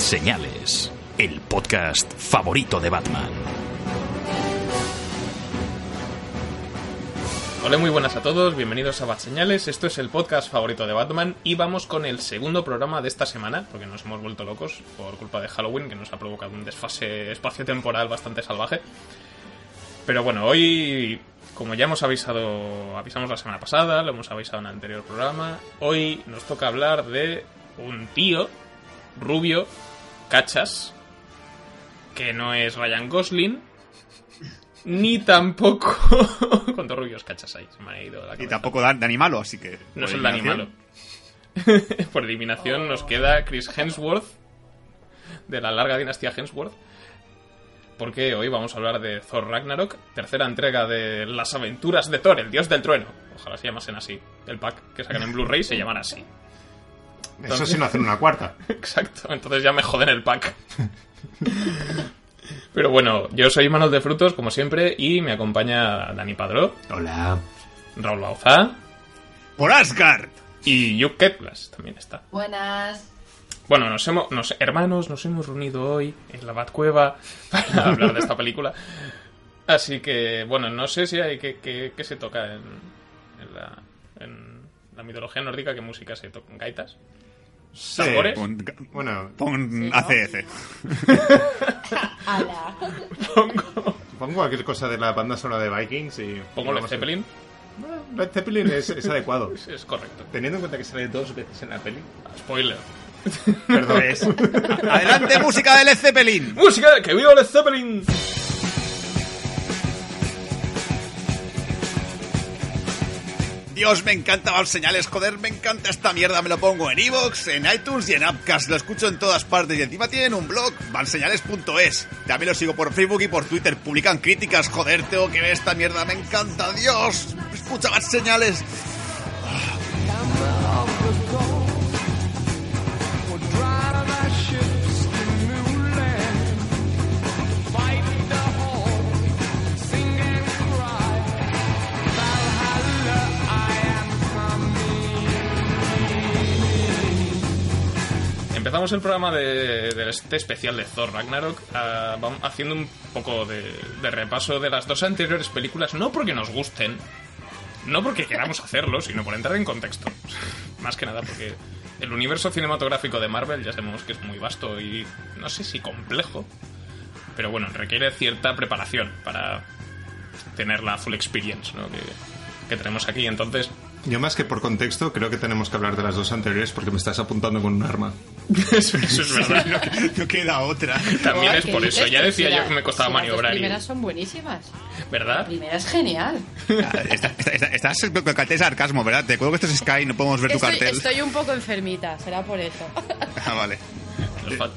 Señales, el podcast favorito de Batman. Hola, muy buenas a todos, bienvenidos a Bat Señales. Esto es el podcast favorito de Batman y vamos con el segundo programa de esta semana, porque nos hemos vuelto locos por culpa de Halloween, que nos ha provocado un desfase espacio-temporal bastante salvaje. Pero bueno, hoy, como ya hemos avisado, avisamos la semana pasada, lo hemos avisado en el anterior programa, hoy nos toca hablar de un tío rubio, cachas, que no es Ryan Gosling, ni tampoco. ¿Cuántos rubios cachas hay? Se me ha ido la Y tampoco Dan- Dani Malo, así que. No es el Dani Malo. eliminación. Por eliminación nos queda Chris Hemsworth, de la larga dinastía Hemsworth. Porque hoy vamos a hablar de Thor Ragnarok, tercera entrega de las aventuras de Thor, el dios del trueno. Ojalá se llamasen así. El pack que sacan en Blu-ray se llamará así. Eso sí no hacen una cuarta. Exacto, entonces ya me joden el pack. Pero bueno, yo soy Manos de Frutos, como siempre, y me acompaña Dani Padró, Hola. Raúl Bauzá ¡Por Asgard! y Hugh Ketlas también está. Buenas. Bueno, nos hemos, nos- hermanos, nos hemos reunido hoy en la Batcueva para hablar de esta película. Así que, bueno, no sé si hay que, que- que se toca en, en la, en la mitología nórdica, qué música se toca, gaitas. Sí. Pon, Bueno, pon Sí, ¿no? ACF. Ala. Pongo, pongo cualquier cosa de la banda sonora de Vikings y... pongo Led Zeppelin, Bueno, Led Zeppelin es, es adecuado. es, es correcto. Teniendo en cuenta que sale dos veces en la peli. Spoiler. Perdón. ¡Adelante, música de Led Zeppelin! ¡Música! ¡Que viva Led Zeppelin! Dios, me encanta Val Señales, joder, me encanta esta mierda. Me lo pongo en Evox, en iTunes y en Upcast. Lo escucho en todas partes y encima tienen un blog, valseñales.es. También lo sigo por Facebook y por Twitter. Publican críticas, joder, tengo que ver esta mierda. Me encanta, Dios. Escucha Val Señales. Empezamos el programa de, de este especial de Thor Ragnarok ah, vam- haciendo un poco de, de repaso de las dos anteriores películas, no porque nos gusten, no porque queramos hacerlo, sino por entrar en contexto. Más que nada porque el universo cinematográfico de Marvel ya sabemos que es muy vasto y no sé si complejo, pero bueno, requiere cierta preparación para tener la full experience ¿no? que, que tenemos aquí. Entonces, Yo más que por contexto, creo que tenemos que hablar de las dos anteriores porque me estás apuntando con un arma. eso, eso es verdad. No queda otra. También es ¿Qué por eso. Ya decía yo la- que me costaba si Las maniobrar. y- primeras son buenísimas. La ¿Verdad? primera es genial. Está- está- está- Estás con el cartel de sarcasmo, ¿verdad? Te acuerdo que esto es Sky, no podemos ver tu cartel. estoy un poco enfermita, será por eso. Ah, vale.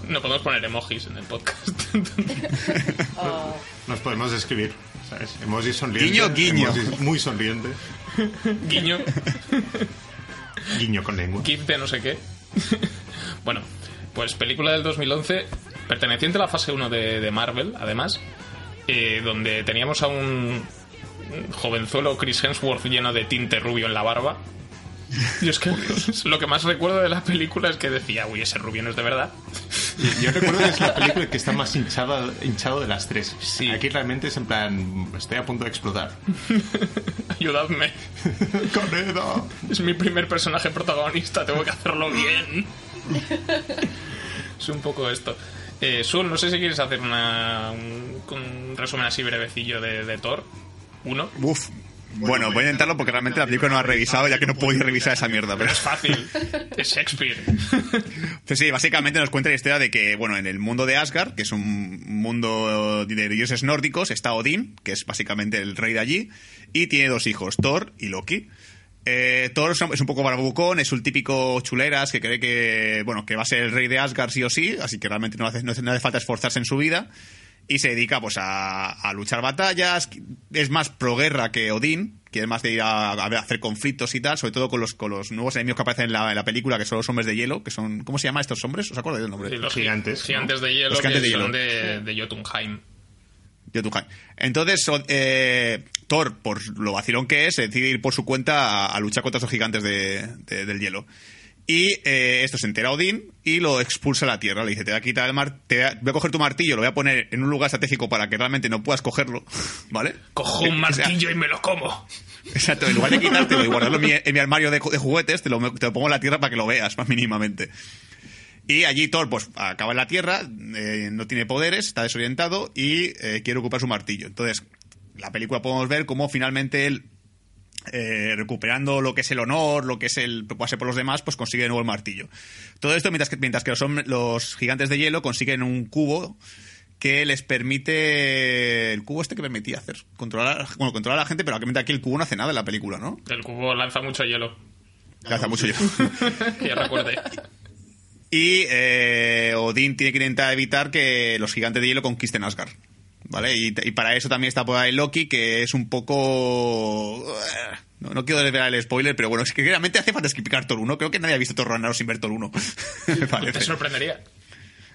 No podemos poner emojis en el podcast. Oh, Nos podemos describir, ¿sabes? Emoji sonriente. Guiño, guiño. emoji muy sonriente. Guiño, Guiño con lengua. GIF de no sé qué. bueno, pues película del 2011, perteneciente a la fase 1 de, de Marvel, además, eh, donde teníamos a un un jovenzuelo Chris Hemsworth lleno de tinte rubio en la barba. Y es que lo que más recuerdo de la película es que decía, uy, ese rubio no es de verdad. Yo recuerdo que es la película que está más hinchada, hinchado de las tres. Sí. Aquí realmente es en plan, estoy a punto de explotar. Ayudadme. ¡Caneda! Es mi primer personaje protagonista, tengo que hacerlo bien. es un poco esto. Eh, Sul, no sé si quieres hacer una, un, un resumen así brevecillo de, de Thor. Uno. Uf. Bueno, voy a intentarlo porque realmente la película no ha revisado, ya que no puedo ir a revisar esa mierda. Pero Es fácil. es Shakespeare. Sí, sí, básicamente nos cuenta la historia de que, bueno, en el mundo de Asgard, que es un mundo de dioses nórdicos, está Odín, que es básicamente el rey de allí, y tiene dos hijos, Thor y Loki. eh, Thor es un- poco barbucón, es un típico chuleras que cree que, bueno, que va a ser el rey de Asgard sí o sí, así que realmente hace, no hace falta esforzarse en su vida. Y se dedica pues a, a luchar batallas, es más pro guerra que Odín, que es más de ir a, a hacer conflictos y tal, sobre todo con los, con los nuevos enemigos que aparecen en la, en la película, que son los hombres de hielo, que son, ¿cómo se llaman estos hombres? ¿Os acordáis del nombre? Sí, los Gigantes, gi- Gigantes de hielo Los gigantes que de son hielo. de, de Jotunheim. Jotunheim. Entonces, eh, Thor, por lo vacilón que es, decide ir por su cuenta a, a luchar contra esos gigantes de- de- del hielo. Y eh, esto se entera Odín y lo expulsa a la tierra. Le dice: Te voy a quitar el mar, te voy a, coger tu martillo, lo voy a poner en un lugar estratégico para que realmente no puedas cogerlo. ¿Vale? Cojo Eh, un o sea, martillo y me lo como. Exacto, en lugar de quitártelo y guardarlo en mi, en mi armario de, ju- de juguetes, te lo, te lo pongo en la tierra para que lo veas, más mínimamente. Y allí Thor, pues, acaba en la tierra, eh, no tiene poderes, está desorientado y eh, quiere ocupar su martillo. Entonces, la película podemos ver cómo finalmente él, eh, recuperando lo que es el honor, lo que es el preocuparse por los demás, pues consigue de nuevo el martillo. Todo esto mientras que, mientras que los, gigantes de hielo consiguen un cubo que les permite el cubo este que permitía hacer controlar a- bueno controlar a la gente pero obviamente aquí el cubo no hace nada en la película no El cubo lanza mucho hielo. Lanza mucho yo Que ya recuerde. y eh, Odín tiene que intentar evitar que los gigantes de hielo conquisten Asgard vale y, y para eso también está por ahí Loki que es un poco no, no quiero desvelar el spoiler pero bueno es que realmente hace falta explicar Thor 1 creo que nadie ha visto Thor Ragnarok sin ver Thor 1 me Te sorprendería.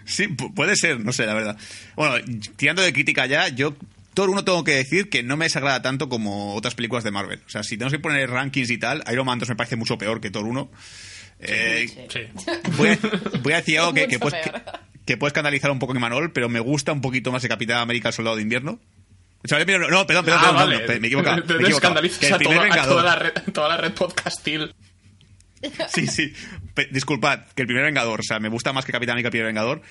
Sí, pu- puede ser, no sé, la verdad. Bueno, tirando de crítica ya, yo Thor 1 tengo que decir que no me desagrada tanto como otras películas de Marvel. O sea, si tenemos que poner rankings y tal, Iron Man 2 me parece mucho peor que Thor 1. Eh, Sí. Voy, a, voy a decir algo que, que, Mucho puede, que, peor. que puede escandalizar un poco en Manol, pero me gusta un poquito más el Capitán América el Soldado de Invierno. O sea, mira, no, perdón, perdón, Ah, perdón, vale. no, me he equivocado. Te me escandalizas a, toda, a Vengador. toda la red, toda la red podcastil. Sí, sí. Pe- disculpad, que el primer Vengador, o sea, me gusta más que Capitán América el primer Vengador.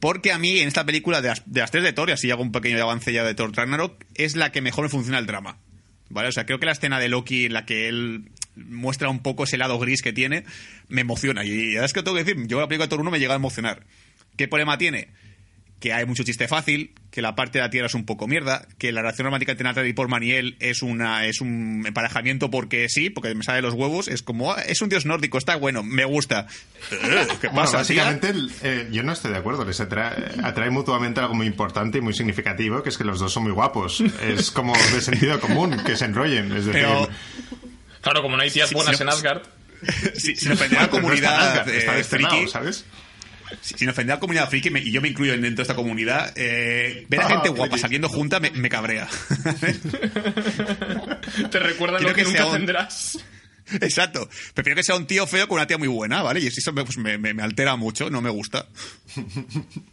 Porque a mí, en esta película, de las, de las tres de Thor, y así hago un pequeño avance ya de Thor Ragnarok, es la que mejor me funciona el drama. ¿Vale? O sea, creo que la escena de Loki en la que él muestra un poco ese lado gris que tiene, me emociona. Y, y es que tengo que decir, yo la película de Thor 1 me llega a emocionar. ¿Qué problema tiene? Que hay mucho chiste fácil, que la parte de la Tierra es un poco mierda, que la relación romántica entre Natalie Portman y él es una es un emparejamiento porque sí, porque me sale de los huevos, es como "Ah, es un dios nórdico, está bueno, me gusta. Eh, ¿Qué Bueno, pasa, básicamente el- eh, yo no estoy de acuerdo. Les atrae, atrae mutuamente algo muy importante y muy significativo, que es que los dos son muy guapos. Es como de sentido común que se enrollen. Es decir, Pero Claro, como no hay tías buenas sí, en no- Asgard. si, la pero no está comunidad está eh, friki, ¿sabes? Si- sin ofender a la comunidad friki, me- y yo me incluyo dentro de esta comunidad, eh, ver a Ah, gente guapa saliendo junta me, me cabrea. Te recuerdan Quiero lo que, que nunca un- tendrás. Exacto. Prefiero que sea un tío feo con una tía muy buena, ¿vale? Y eso me, pues, me- me- me altera mucho, no me gusta.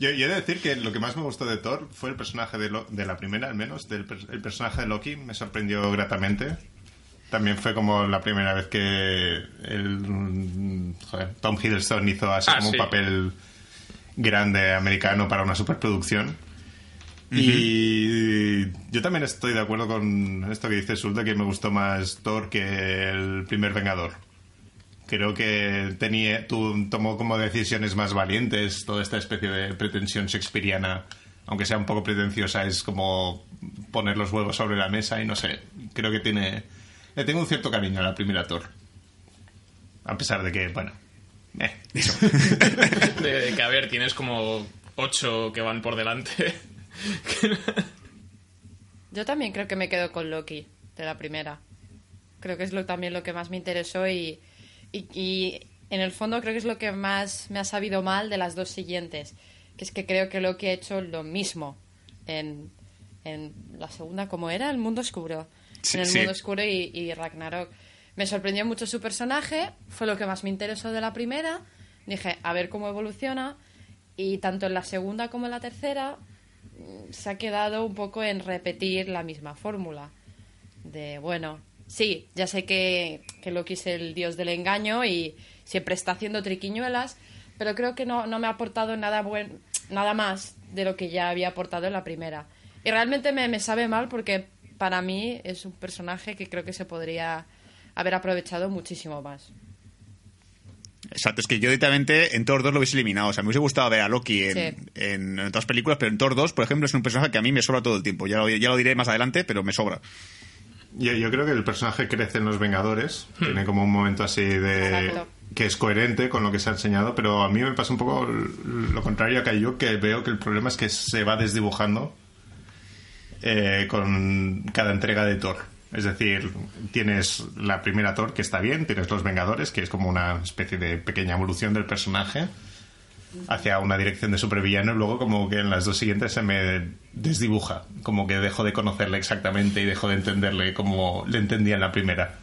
Yo, yo he de decir que lo que más me gustó de Thor fue el personaje de, Lo- de la primera, al menos, del el personaje de Loki. Me sorprendió gratamente. También fue como la primera vez que el, joder, Tom Hiddleston hizo así Ah, como sí. un papel grande americano para una superproducción. Y yo también estoy de acuerdo con esto que dice Sulta, que me gustó más Thor que el primer Vengador. Creo que tenía, tú tomó como decisiones más valientes toda esta especie de pretensión shakespeariana, aunque sea un poco pretenciosa, es como poner los huevos sobre la mesa y no sé, creo que tiene... Le tengo un cierto cariño a la primera Thor. A pesar de que, bueno... eh, De, de que, a ver, tienes como ocho que van por delante. Yo también creo que me quedo con Loki, de la primera. Creo que es lo, también lo que más me interesó y, y, y en el fondo creo que es lo que más me ha sabido mal de las dos siguientes. Que es que creo que Loki ha hecho lo mismo en, en la segunda, como era? El mundo oscuro. Sí, en el sí. mundo oscuro y, y Ragnarok. Me sorprendió mucho su personaje, fue lo que más me interesó de la primera. Dije, a ver cómo evoluciona. Y tanto en la segunda como en la tercera mm, se ha quedado un poco en repetir la misma fórmula. De, bueno, sí, ya sé que, que Loki es el dios del engaño y siempre está haciendo triquiñuelas, pero creo que no, no me ha aportado nada, buen, nada más de lo que ya había aportado en la primera. Y realmente me, me sabe mal porque para mí es un personaje que creo que se podría haber aprovechado muchísimo más. Exacto, es que yo directamente en Thor 2 lo hubiese eliminado. O sea, me hubiese gustado ver a Loki en, Sí. en, otras películas, pero en Thor 2, por ejemplo, es un personaje que a mí me sobra todo el tiempo. Ya lo, ya lo diré más adelante, pero me sobra. Yo, yo creo que el personaje crece en Los Vengadores. Tiene como un momento así de... Exacto. que es coherente con lo que se ha enseñado, pero a mí me pasa un poco lo contrario a yo, que veo que el problema es que se va desdibujando eh, con cada entrega de Thor. Es decir, tienes la primera Thor que está bien, tienes Los Vengadores, que es como una especie de pequeña evolución del personaje hacia una dirección de supervillano y luego como que en las dos siguientes se me desdibuja, como que dejo de conocerle exactamente y dejo de entenderle como le entendía en la primera.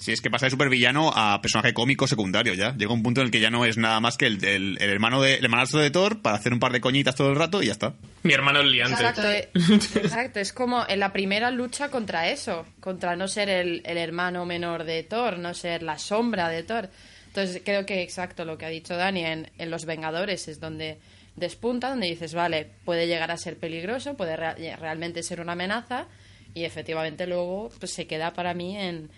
Si es que pasa de supervillano a personaje cómico secundario ya. Llega un punto en el que ya no es nada más que el, el- el hermano de, el hermanastro de Thor para hacer un par de coñitas todo el rato y ya está. Mi hermano es liante. Exacto, eh, exacto, es como en la primera lucha contra eso, contra no ser el, el hermano menor de Thor, no ser la sombra de Thor. Entonces creo que exacto lo que ha dicho Dani en, en Los Vengadores es donde despunta, donde dices, vale, puede llegar a ser peligroso, puede rea- realmente ser una amenaza y efectivamente luego pues, se queda para mí en,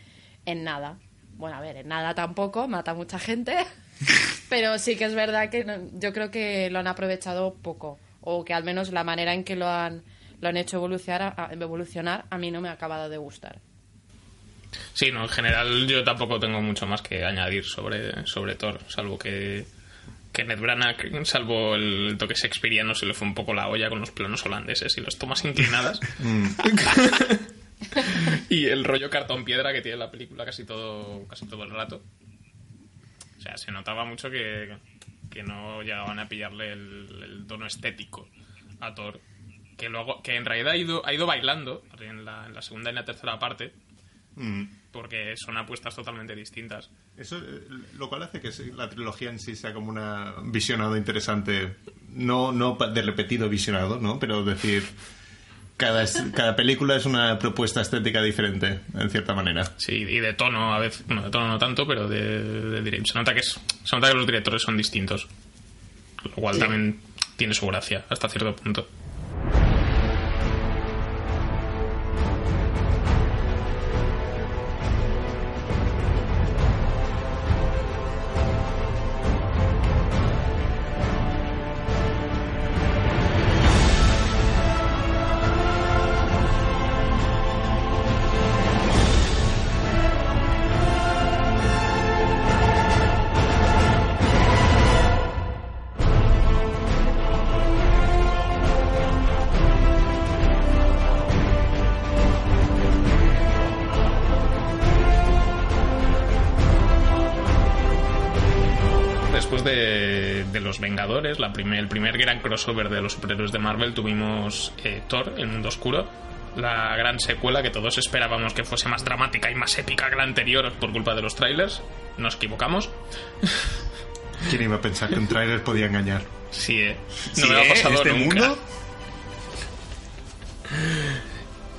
en nada. Bueno, a ver, en nada tampoco, mata a mucha gente, pero sí que es verdad que no- yo creo que lo han aprovechado poco, o que al menos la manera en que lo han, lo han hecho evolucionar a, evolucionar a mí no me ha acabado de gustar. Sí, no, en general yo tampoco tengo mucho más que añadir sobre, sobre Thor, salvo que Kenneth Branagh, salvo el toque shakespeariano, se le fue un poco la olla con los planos holandeses y las tomas inclinadas. y el rollo cartón piedra que tiene la película casi todo, casi todo el rato. O sea, se notaba mucho que, que no llegaban a pillarle el, el tono estético a Thor. Que luego, que en realidad ha ido, ha ido bailando en la, en la segunda y en la tercera parte, porque son apuestas totalmente distintas. Eso, eh, lo cual hace que la trilogía en sí sea como una visionado interesante, no, no de repetido visionado, ¿no? Pero decir, cada, cada película es una propuesta estética diferente, en cierta manera. Sí, y de tono a veces, bueno, de tono no tanto, pero de, de se nota que es, se nota que los directores son distintos, lo cual también tiene su gracia hasta cierto punto. La primer- el primer gran crossover de los superhéroes de Marvel, tuvimos eh, Thor, El Mundo Oscuro, la gran secuela que todos esperábamos que fuese más dramática y más épica que la anterior por culpa de los trailers. Nos equivocamos. ¿Quién iba a pensar que un trailer podía engañar? Sí, eh. No Sí, me ha ¿eh? pasado ¿Este nunca. mundo?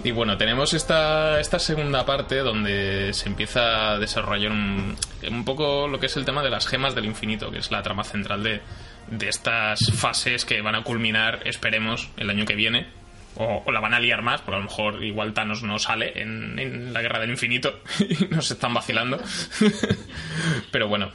Y bueno, tenemos esta, esta segunda parte donde se empieza a desarrollar un, un poco lo que es el tema de las gemas del infinito, que es la trama central de, de estas fases que van a culminar, esperemos, el año que viene. O, o la van a liar más, porque a lo mejor igual Thanos no sale en, en la guerra del infinito y nos están vacilando. Pero bueno,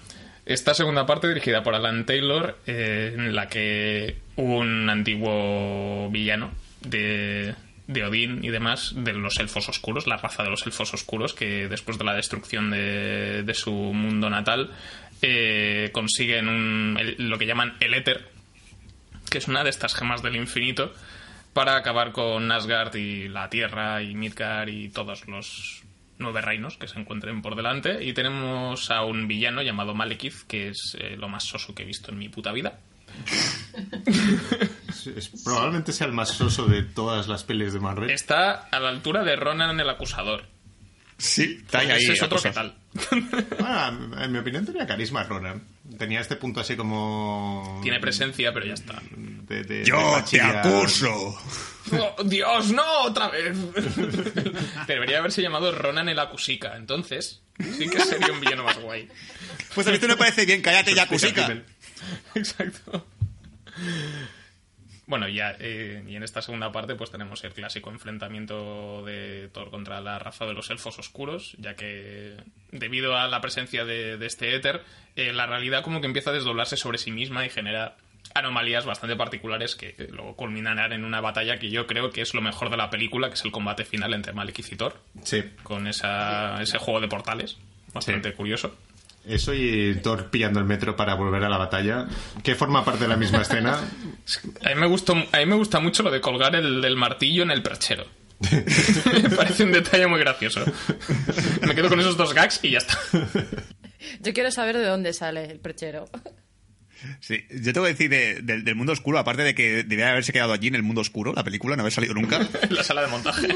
esta segunda parte dirigida por Alan Taylor, eh, en la que un antiguo villano de, de Odín y demás, de los elfos oscuros, la raza de los elfos oscuros, que después de la destrucción de, de su mundo natal, eh, consiguen un- el- lo que llaman el éter, que es una de estas gemas del infinito, para acabar con Asgard y la Tierra y Midgard y todos los nueve reinos que se encuentren por delante. Y tenemos a un villano llamado Malekith, que es eh, lo más soso que he visto en mi puta vida. Es- probablemente sea el más soso de todas las pelis de Marvel. Está a la altura de Ronan el acusador. Sí, está ahí, Ese es otro que tal. Bueno, en mi opinión tenía carisma Ronan. Tenía este punto así como... Tiene presencia, pero ya está. de- de- de Yo te machilla. acuso. ¡Oh, Dios, no, otra vez. Debería haberse llamado Ronan el Acusica. Entonces, sí que sería un villano más guay. Pues a mí esto me parece bien, cállate ya, Cusica. Exacto. Bueno, ya, eh, y en esta segunda parte pues tenemos el clásico enfrentamiento de Thor contra la raza de los elfos oscuros, ya que debido a la presencia de, de este éter, eh, la realidad como que empieza a desdoblarse sobre sí misma y genera anomalías bastante particulares que luego culminarán en una batalla que yo creo que es lo mejor de la película, que es el combate final entre Malek y Citor, Sí. con esa, ese juego de portales, bastante Sí. curioso. Eso y Thor pillando el metro para volver a la batalla, que forma parte de la misma escena. A mí me, gustó, a mí me gusta mucho lo de colgar el, el martillo en el perchero. me parece un detalle muy gracioso. Me quedo con esos dos gags y ya está. Yo quiero saber de dónde sale el perchero. Sí, yo tengo que decir de- del- del mundo oscuro, aparte de que debería haberse quedado allí en el mundo oscuro, la película, no haber salido nunca. En la sala de montaje.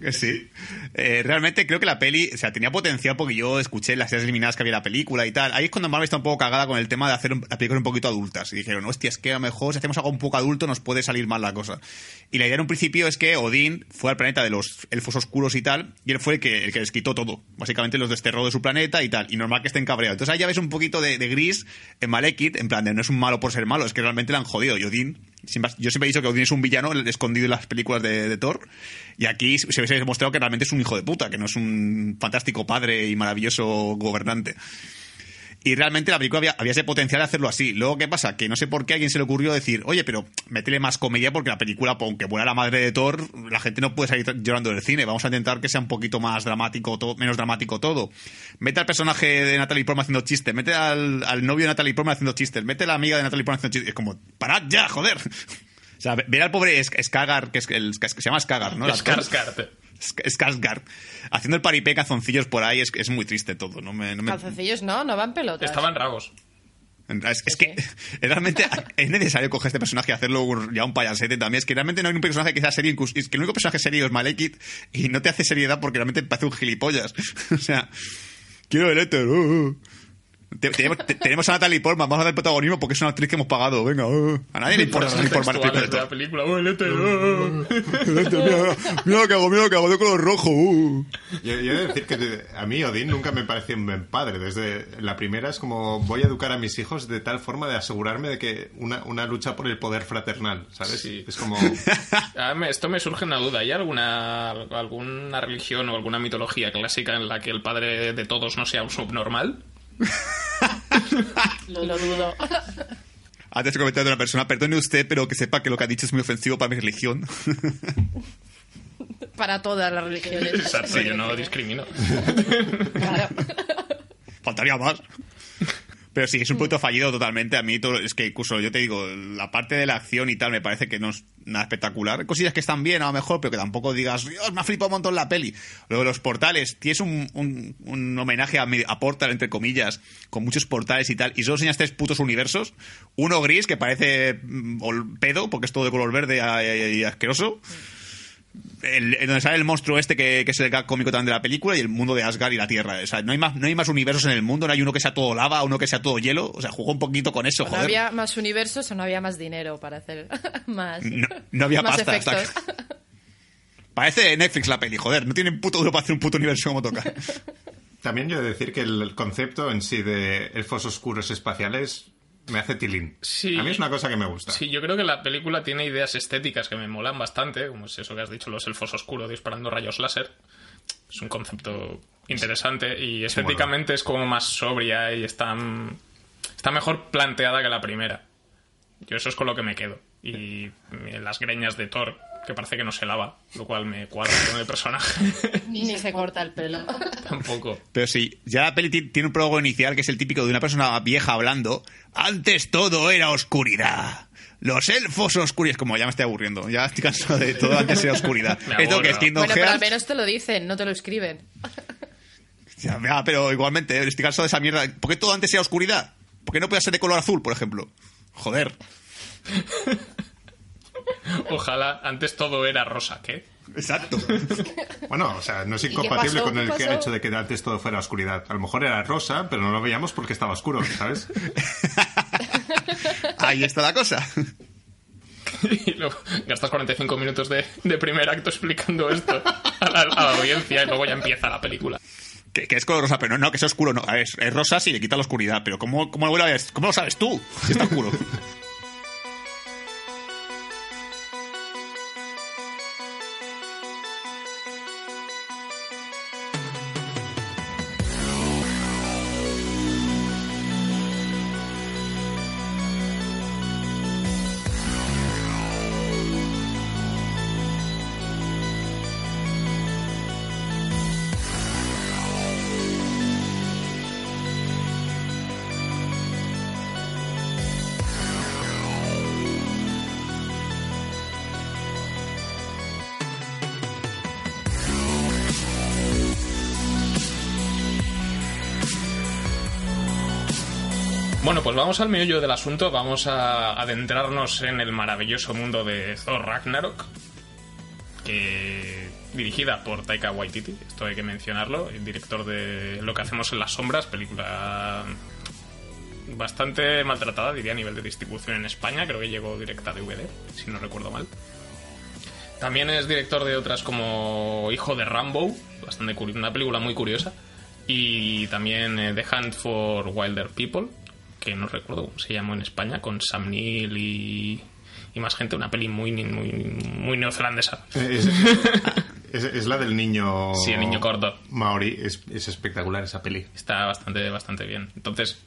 que sí. Eh, realmente creo que la peli, o sea, tenía potencial porque yo escuché las ideas eliminadas que había en la película y tal. Ahí es cuando Marvel está un poco cagada con el tema de hacer un- la película un poquito adultas. Y dijeron, hostia, es que a lo mejor si hacemos algo un poco adulto nos puede salir mal la cosa. Y la idea en un principio es que Odín fue al planeta de los elfos oscuros y tal, y él fue el que, el que les quitó todo. Básicamente los desterró de su planeta y tal. Y normal que estén cabreados. Entonces ahí ya ves un poquito de, de gris en Malekith, en plan no es un malo por ser malo, es que realmente le han jodido. Y Odín, yo siempre he dicho que Odín es un villano escondido en las películas de, de Thor. Y aquí se se ha demostrado que realmente es un hijo de puta, que no es un fantástico padre y maravilloso gobernante. Y realmente la película había, había ese potencial de hacerlo así. Luego, ¿qué pasa? Que no sé por qué a alguien se le ocurrió decir, oye, pero métele más comedia porque la película, aunque fuera la madre de Thor, la gente no puede salir llorando del cine. Vamos a intentar que sea un poquito más dramático, to- menos dramático todo. Mete al personaje de Natalie Portman haciendo chistes, mete al, novio de Natalie Portman haciendo chistes, mete a la amiga de Natalie Portman haciendo chistes. Es como, parad ya, joder. O sea, ver al pobre Sk- Skagar, que, es, el, que se llama Skagar, ¿no? Skarsgård. Sk- Skarsgård, haciendo el paripé calzoncillos por ahí, es, es muy triste todo. No me, no me- Calzoncillos no, no van pelotas. Estaban rabos. es, es que realmente es necesario coger este personaje y hacerlo ya un payasete también. Es que realmente no hay un personaje que sea serio. Es que el único personaje serio es Malekith y no te hace seriedad porque realmente parece un gilipollas. o sea, quiero el éter. oh, oh. Te- tenemos, te- tenemos a Natalie Portman, vamos a dar protagonismo porque es una actriz que hemos pagado. Venga, oh. a nadie le importa Natalie Portman. la película. El éter. El éter, Mira, mira lo que hago, mira lo que hago de color rojo. uh. Yo, yo he de decir que a mí Odín nunca me pareció un buen padre. Desde la primera es como voy a educar a mis hijos de tal forma de asegurarme de que una, una lucha por el poder fraternal, ¿sabes? Sí. Es como... Ah, Esto me surge una duda. ¿Hay alguna, alguna religión o alguna mitología clásica en la que el padre de todos no sea un subnormal? Lo, lo dudo. Antes de comentar de una persona, perdone usted, pero que sepa que lo que ha dicho es muy ofensivo para mi religión. Para todas las religiones. Exacto, yo no discrimino. Claro. Faltaría más. Pero sí, es un punto fallido totalmente. A mí, todo, es que incluso yo te digo, la parte de la acción y tal me parece que no es nada espectacular. Cosillas que están bien, a lo mejor, pero que tampoco digas, Dios, me ha flipado un montón la peli. Luego, los portales, tienes un, un- un homenaje a, Portal, entre comillas, con muchos portales y tal, y solo enseñas tres putos universos. Uno gris, que parece mm, pedo, porque es todo de color verde y, y- y asqueroso. El, el donde sale el monstruo este que, que es el gag cómico también de la película y el mundo de Asgard y la Tierra. O sea, no hay más, no hay más universos en el mundo, no hay uno que sea todo lava, uno que sea todo hielo. O sea, jugó un poquito con eso, No joder. había más universos o no había más dinero para hacer más. No, no había más pasta. efectos. hasta que- Parece Netflix la peli, joder. No tienen puto duro para hacer un puto universo como toca. También yo he de decir que el concepto en sí de elfos oscuros espaciales me hace tilín. Sí. A mí es una cosa que me gusta. Sí, yo creo que la película tiene ideas estéticas que me molan bastante, como es eso que has dicho, los elfos oscuros disparando rayos láser. Es un concepto interesante y estéticamente es como más sobria y está, está mejor planteada que la primera. Yo eso es con lo que me quedo. Y las greñas de Thor, que parece que no se lava, lo cual me cuadra con el personaje. Ni se corta el pelo. Tampoco. Pero sí, ya la peli ti- tiene un prólogo inicial que es el típico de una persona vieja hablando. Antes todo era oscuridad. Los elfos oscuros. Como ya me estoy aburriendo. Ya estoy cansado de todo antes era oscuridad. Me Esto que es. Kingdom Bueno, pero al Hearts. menos te lo dicen, no te lo escriben. Ya, ya, pero igualmente, eh, estoy cansado de esa mierda. ¿Por qué todo antes era oscuridad? ¿Por qué no puede ser de color azul, por ejemplo? Joder. Ojalá antes todo era rosa, ¿qué? Exacto. Bueno, o sea, no es incompatible con ¿Qué el que hecho de que antes todo fuera oscuridad. A lo mejor era rosa, pero no lo veíamos porque estaba oscuro, ¿sabes? Ahí está la cosa. Y luego gastas 45 minutos de, de primer acto explicando esto a la, a la audiencia y luego ya empieza la película. Que, que es color rosa, pero no, no, que es oscuro, no. A ver, es rosa si le quita la oscuridad, pero ¿cómo, cómo, lo, vuelve a ver? ¿cómo lo sabes tú? Si está oscuro. vamos al meollo del asunto. Vamos a adentrarnos en el maravilloso mundo de Thor Ragnarok. Que dirigida por Taika Waititi, esto hay que mencionarlo, el director de Lo que hacemos en las sombras, película bastante maltratada, diría, a nivel de distribución en España. Creo que llegó directa a DVD, si no recuerdo mal. También es director de otras como Hijo de Rambo, bastante una película muy curiosa. Y también eh, The Hunt for Wilder People, que no recuerdo cómo se llamó en España, con Sam Neill y, y más gente, una peli muy, muy, muy neozelandesa. Es, es- es la del niño. Sí, el niño corto. Maori. Es, es espectacular esa peli. Está bastante, bastante bien. Entonces,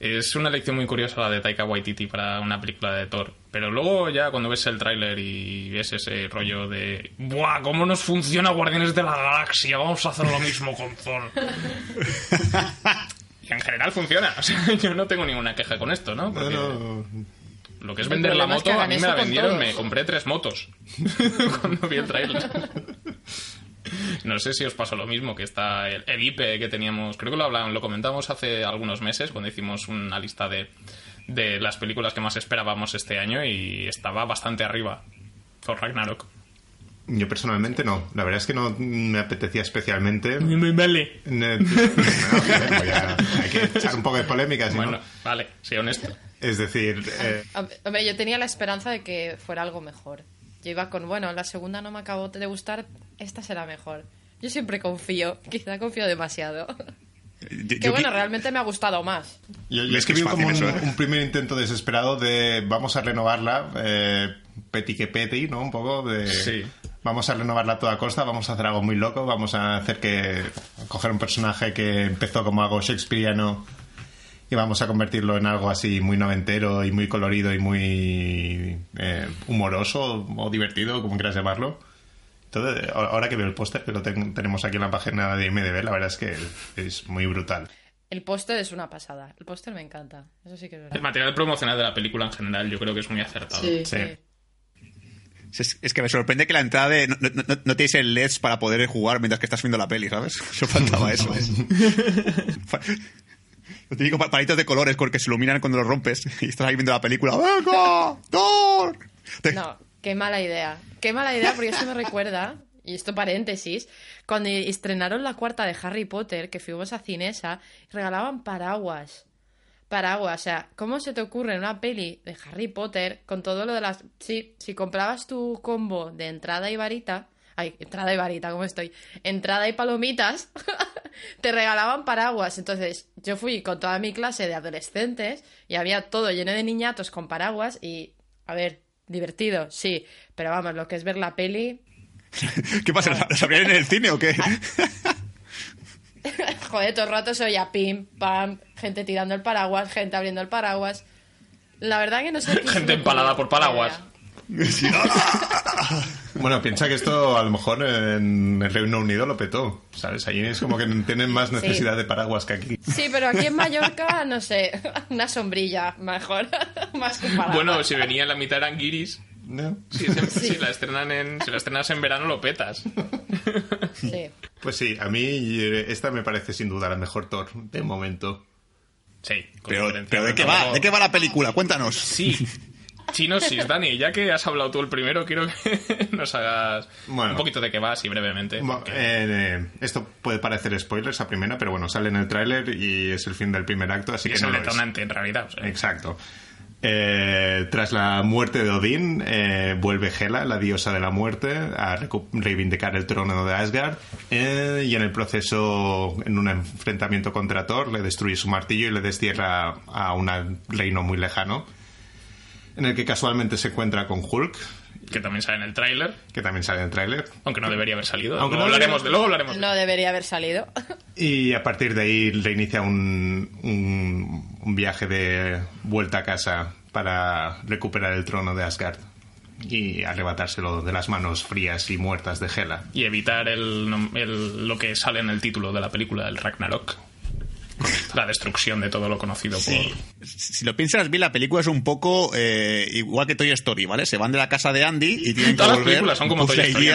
es una elección muy curiosa la de Taika Waititi para una película de Thor. Pero luego ya cuando ves el tráiler y ves ese rollo de ¡Buah! ¿Cómo nos funciona Guardianes de la Galaxia? Vamos a hacer lo mismo con Thor. y en general funciona. O sea, yo no tengo ninguna queja con esto, ¿no? Porque No, lo que es vender la moto, a mí me la vendieron, todos. me compré tres motos cuando vi el tráiler. No sé si os pasó lo mismo, que está el, el IP que teníamos, creo que lo hablamos, lo comentamos hace algunos meses cuando hicimos una lista de, de las películas que más esperábamos este año y estaba bastante arriba. Thor Ragnarok. Yo personalmente no. La verdad es que no me apetecía especialmente. Muy vale. Ne- no, hay que echar un poco de polémica, si no. Bueno, vale, sé honesto. Es decir, eh, Hombre, yo tenía la esperanza de que fuera algo mejor. Yo iba con, bueno, la segunda no me acabó de gustar, esta será mejor. Yo siempre confío, quizá confío demasiado. Yo- Que yo bueno, realmente me ha gustado más. yo, yo Es es que es como un, eso, ¿eh? un primer intento desesperado de vamos a renovarla, eh, peti que peti, ¿no? Un poco de... Sí. Vamos a renovarla a toda costa, vamos a hacer algo muy loco, vamos a hacer que... coger un personaje que empezó como algo shakespeariano y vamos a convertirlo en algo así muy noventero y muy colorido y muy eh, humoroso o divertido, como quieras llamarlo. Entonces, ahora que veo el póster que lo ten- tenemos aquí en la página de IMDB, la verdad es que es muy brutal. El póster es una pasada. El póster me encanta. Eso sí que es El verdad. material promocional de la película en general yo creo que es muy acertado. Sí, Sí. sí. Es, es que me sorprende que la entrada de. No, no, no, tenéis el LEDs para poder jugar mientras que estás viendo la peli, ¿sabes? Solo faltaba eso. Los típicos pa- palitos de colores con que se iluminan cuando los rompes y estás ahí viendo la película. ¡Venga! ¡Thor! No, qué mala idea. Qué mala idea, porque esto me recuerda, y esto paréntesis, cuando estrenaron la cuarta de Harry Potter, que fuimos a Cinesa, regalaban paraguas. Paraguas, o sea, ¿cómo se te ocurre en una peli de Harry Potter con todo lo de las... Sí, si comprabas tu combo de entrada y varita... Ay, entrada y varita, ¿cómo estoy? Entrada y palomitas, te regalaban paraguas. Entonces, yo fui con toda mi clase de adolescentes y había todo lleno de niñatos con paraguas y, a ver, divertido, sí. Pero vamos, lo que es ver la peli... ¿Qué pasa? ¿Las abrían en el cine o qué? Joder, todo el rato se oía pim, pam, gente tirando el paraguas, gente abriendo el paraguas. La verdad que no sé... Gente empalada por paraguas. Sí, no, no. Bueno, piensa que esto a lo mejor en el Reino Unido lo petó, ¿sabes? Allí es como que tienen más necesidad de paraguas que aquí. Sí, pero aquí en Mallorca, no sé, una sombrilla mejor, más que un paraguas. Bueno, si venía en la mitad eran guiris, ¿No? si, se- si la estrenan en, si la estrenas en verano lo petas. Sí. Pues sí, a mí eh, esta me parece sin duda la mejor Thor de momento. Sí, Pero, pero ¿de qué va? ¿De qué va la película? Cuéntanos. Sí. Chinosis, Dani, ya que has hablado tú el primero, quiero que nos hagas Bueno. un poquito de qué va, así brevemente. Porque- eh, esto puede parecer spoilers a primera, pero bueno, sale en el tráiler y es el fin del primer acto, así y que es no el lo es. detonante, en realidad. o sea. Exacto. Eh, tras la muerte de Odín, eh, vuelve Hela, la diosa de la muerte, a recu- reivindicar el trono de Asgard. eh, y en el proceso, en un enfrentamiento contra Thor, le destruye su martillo y le destierra a un reino muy lejano. En el que casualmente se encuentra con Hulk, Que también sale en el tráiler, que también sale en el tráiler. aunque no debería haber salido. Aunque luego, no hablaremos de, luego hablaremos de- No debería haber salido. Y a partir de ahí reinicia un, un, un viaje de vuelta a casa para recuperar el trono de Asgard y arrebatárselo de las manos frías y muertas de Hela. Y evitar el, el- lo que sale en el título de la película, el Ragnarok. La destrucción de todo lo conocido por... Si lo piensas bien, la película es un poco eh, igual que Toy Story, ¿vale? Se van de la casa de Andy y tienen que Todas las volver. películas son como Toy Story.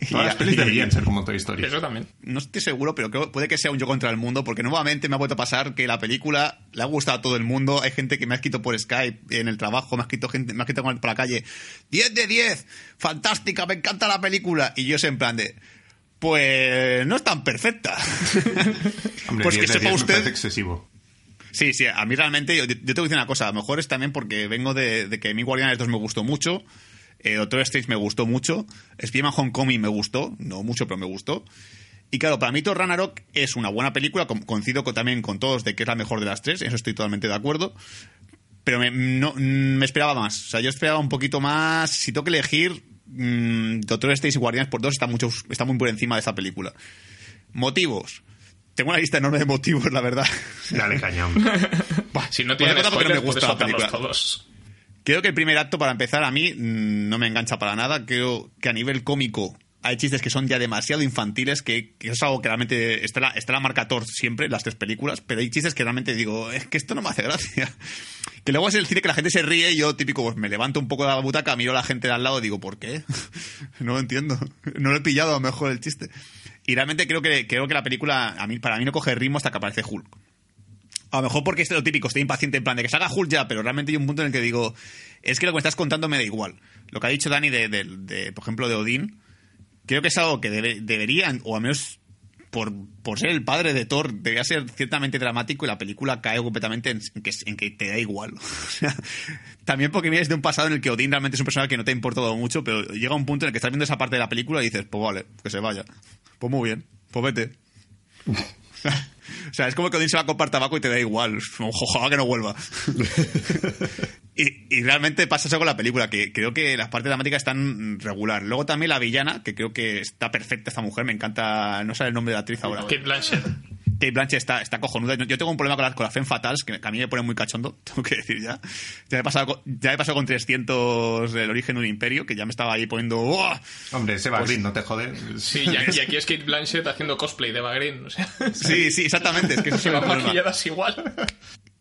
Todas las pelis deberían ser como Toy Story. Eso también. No estoy seguro, pero creo- puede que sea un yo contra el mundo, porque nuevamente me ha vuelto a pasar que la película le ha gustado a todo el mundo. Hay gente que me ha escrito por Skype, en el trabajo, me ha escrito gente, me ha escrito por la calle. 10 de 10, fantástica, me encanta la película. Y yo sé en plan de, pues no es tan perfecta. Hombre, pues 10 que de sepa 10 me usted excesivo. Sí, sí, a mí realmente, yo, yo te voy a decir una cosa, a lo mejor es también porque vengo de, de que mi Guardianes 2 me gustó mucho, eh, Doctor Strange me gustó mucho, Spiderman Homecoming me gustó, no mucho, pero me gustó. Y claro, para mí Thor Ragnarok es una buena película, coincido con- también con todos de que es la mejor de las tres, en eso estoy totalmente de acuerdo. Pero me, no- me esperaba más, o sea, yo esperaba un poquito más, si tengo que elegir, mm, Doctor Strange y Guardianes por dos está, mucho, está muy por encima de esta película. Motivos. Tengo una lista enorme de motivos, la verdad. Dale cañón. Si no pues cuenta porque spoilers, no me gusta la película. todos. Creo que el primer acto, para empezar, a mí mm, no me engancha para nada. Creo que a nivel cómico hay chistes que son ya demasiado infantiles, que, que es algo que realmente está la, está la marca Thor siempre, las tres películas, pero hay chistes que realmente digo, es que esto no me hace gracia. Que luego es el cine que la gente se ríe y yo, típico, pues me levanto un poco de la butaca, miro a la gente de al lado y digo, ¿por qué? no lo entiendo. No lo he pillado a lo mejor el chiste. Y realmente creo que, creo que la película, a mí, para mí no coge ritmo hasta que aparece Hulk. A lo mejor porque es lo típico, estoy impaciente en plan de que salga Hulk ya, pero realmente hay un punto en el que digo, es que lo que me estás contando me da igual. Lo que ha dicho Dani de, de- de, por ejemplo, de Odín, creo que es algo que debe- deberían, o al menos por, por ser el padre de Thor, debería ser ciertamente dramático y la película cae completamente en, en que, en que te da igual. También porque vienes de un pasado en el que Odín realmente es un personaje que no te ha importado mucho, pero llega un punto en el que estás viendo esa parte de la película y dices, pues vale, que se vaya. Pues muy bien, pues vete. O sea, es como que Odín se va a comprar tabaco y te da igual. Ojalá que no vuelva. y, y realmente pasa eso con la película, que creo que las partes dramáticas están regular. Luego también la villana, que creo que está perfecta esta mujer, me encanta, no sé el nombre de la actriz ahora. Kate Blanchett. Kate Blanchett está, está cojonuda. Yo tengo un problema con las, con las femme fatales, que, a mí me pone muy cachondo, tengo que decir ya. Ya me he pasado con, ya he pasado con 300 El origen de un imperio, que ya me estaba ahí poniendo... ¡oh! Hombre, ese Green, no te jode. Sí, y aquí, y aquí es Kate Blanchett haciendo cosplay de Bagrin. O sea, Sí, sí, exactamente. Es que eso se es va maquilladas igual.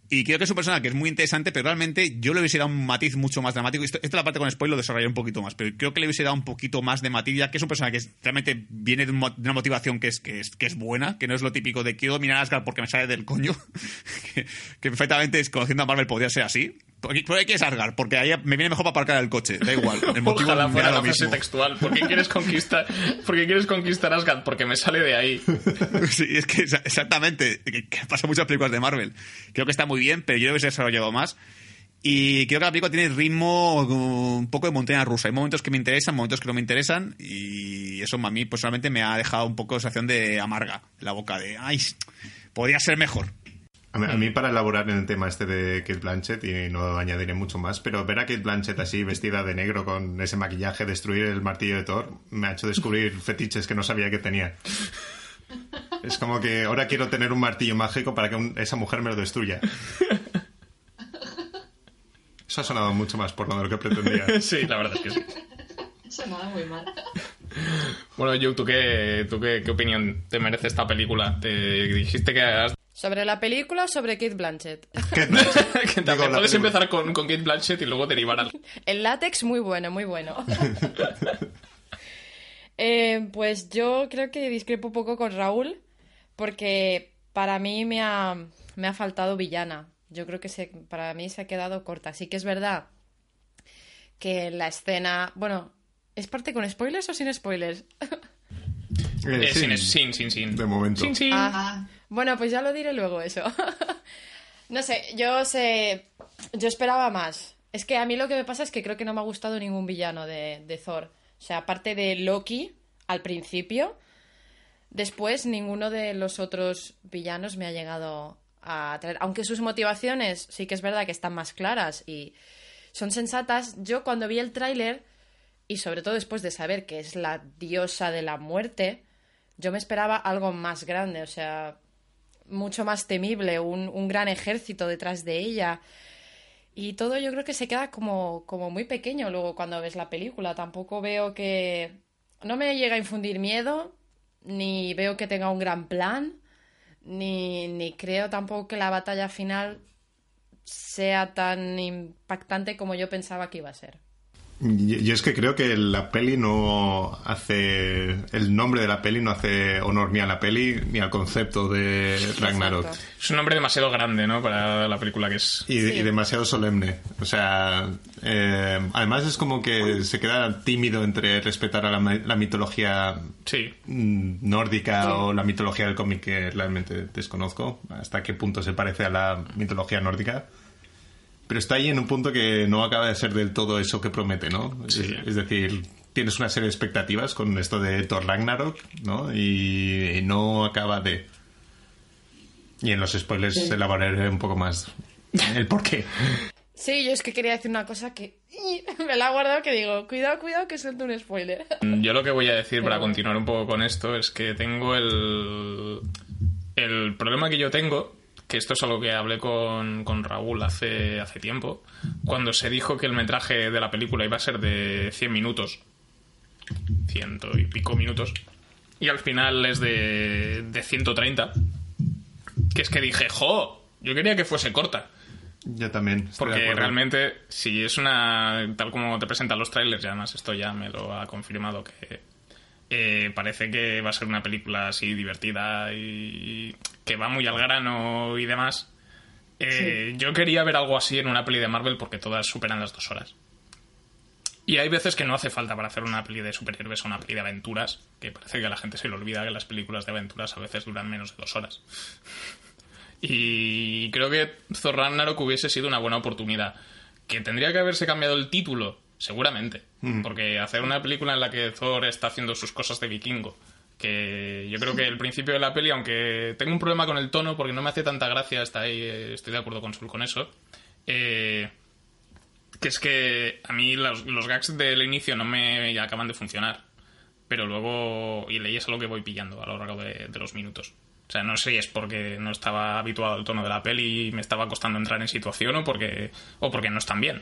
Y creo que es un personaje que es muy interesante, pero realmente yo le hubiese dado un matiz mucho más dramático. Esto, esta la parte con spoiler lo desarrollaré un poquito más, pero creo que le hubiese dado un poquito más de matiz, ya que es un personaje que es- realmente viene de, una motivación que es, que, es, que es buena, que no es lo típico de quiero mirar a Asgard porque me sale del coño, que, que perfectamente es, conociendo a Marvel podría ser así. ¿Por qué, quieres Asgard? Porque ahí me viene mejor para aparcar el coche, da igual. El motivo Ojalá fuera la frase textual. ¿Por qué quieres conquistar, ¿por qué quieres conquistar Asgard? Porque me sale de ahí. Sí, es que exa- exactamente. Que, que pasa en muchas películas de Marvel. Creo que está muy bien, pero yo creo que se ha desarrollado más. Y creo que la película tiene ritmo uh, un poco de montaña rusa. Hay momentos que me interesan, momentos que no me interesan. Y eso a mí personalmente me ha dejado un poco de sensación de amarga en la boca. De, ay, podría ser mejor. A mí, a mí para elaborar en el tema este de Kate Blanchett, y no añadiré mucho más, pero ver a Kate Blanchett así vestida de negro con ese maquillaje, destruir el martillo de Thor, me ha hecho descubrir fetiches que no sabía que tenía. Es como que ahora quiero tener un martillo mágico para que un- esa mujer me lo destruya. Eso ha sonado mucho más porno de lo que pretendía. Sí, la verdad es que sí. Sonaba muy mal. Bueno, Joe, ¿tú, qué, tú qué, qué opinión te merece esta película? Te dijiste que has... ¿Sobre la película o sobre Kate Blanchett? Kate puedes película. empezar con, con Kate Blanchett y luego derivar al... El látex, muy bueno, muy bueno. Eh, pues yo creo que discrepo un poco con Raúl, porque para mí me ha, me ha faltado villana. Yo creo que se, para mí se ha quedado corta. Sí que es verdad que la escena. Bueno, ¿es parte con spoilers o sin spoilers? Eh, Eh, sin, sin, sin, sin. De momento. Sin, sin. Ah, bueno, pues ya lo diré luego eso. no sé, yo sé. Yo esperaba más. Es que a mí lo que me pasa es que creo que no me ha gustado ningún villano de, de Thor. O sea, aparte de Loki al principio, después ninguno de los otros villanos me ha llegado a atraer. Aunque sus motivaciones sí que es verdad que están más claras y son sensatas. Yo cuando vi el tráiler, y sobre todo después de saber que es la diosa de la muerte, yo me esperaba algo más grande, o sea, mucho más temible, un, un gran ejército detrás de ella. Y todo yo creo que se queda como, como muy pequeño luego cuando ves la película. Tampoco veo que... No me llega a infundir miedo, ni veo que tenga un gran plan, ni, ni creo tampoco que la batalla final sea tan impactante como yo pensaba que iba a ser. Yo, es que creo que la peli no hace. El nombre de la peli no hace honor ni a la peli ni al concepto de Ragnarok. Exacto. Es un nombre demasiado grande, ¿no? Para la película que es. Y, Sí. y demasiado solemne. O sea, eh, además es como que se queda tímido entre respetar a la mitología Sí. mm, nórdica o la mitología del cómic que realmente desconozco. Hasta qué punto se parece a la mitología nórdica. Pero está ahí en un punto que no acaba de ser del todo eso que promete, ¿no? Sí. Es, es decir, tienes una serie de expectativas con esto de Thor Ragnarok, ¿no? Y, y no acaba de... Y en los spoilers elaboraré un poco más el por qué. Sí, yo es que quería decir una cosa que me la he guardado que digo, cuidado, cuidado que suelto un spoiler. Yo lo que voy a decir para continuar un poco con esto es que tengo el. El problema que yo tengo, que esto es algo que hablé con, con Raúl hace, hace tiempo, cuando se dijo que el metraje de la película iba a ser de 100 minutos, ciento y pico minutos, y al final es de, de 130, que es que dije, jo, yo quería que fuese corta. Yo también. Porque realmente, si es una. Tal como te presentan los trailers, y además esto ya me lo ha confirmado, que eh, parece que va a ser una película así divertida y que va muy al grano y demás. Eh, Yo quería ver algo así en una peli de Marvel porque todas superan las dos horas. Y hay veces que no hace falta para hacer una peli de superhéroes o una peli de aventuras, que parece que a la gente se le olvida que las películas de aventuras a veces duran menos de dos horas. Y creo que Thor Ragnarok hubiese sido una buena oportunidad. Que tendría que haberse cambiado el título, seguramente. Porque hacer una película en la que Thor está haciendo sus cosas de vikingo. Que yo creo que el principio de la peli, aunque tengo un problema con el tono, porque no me hace tanta gracia, está ahí, estoy de acuerdo con Sul con eso. Eh, que es que a mí los, los gags del inicio no me acaban de funcionar. Pero luego, y leí es lo que voy pillando a lo largo de, de los minutos. O sea, no sé si es porque no estaba habituado al tono de la peli y me estaba costando entrar en situación o porque, o porque no están bien.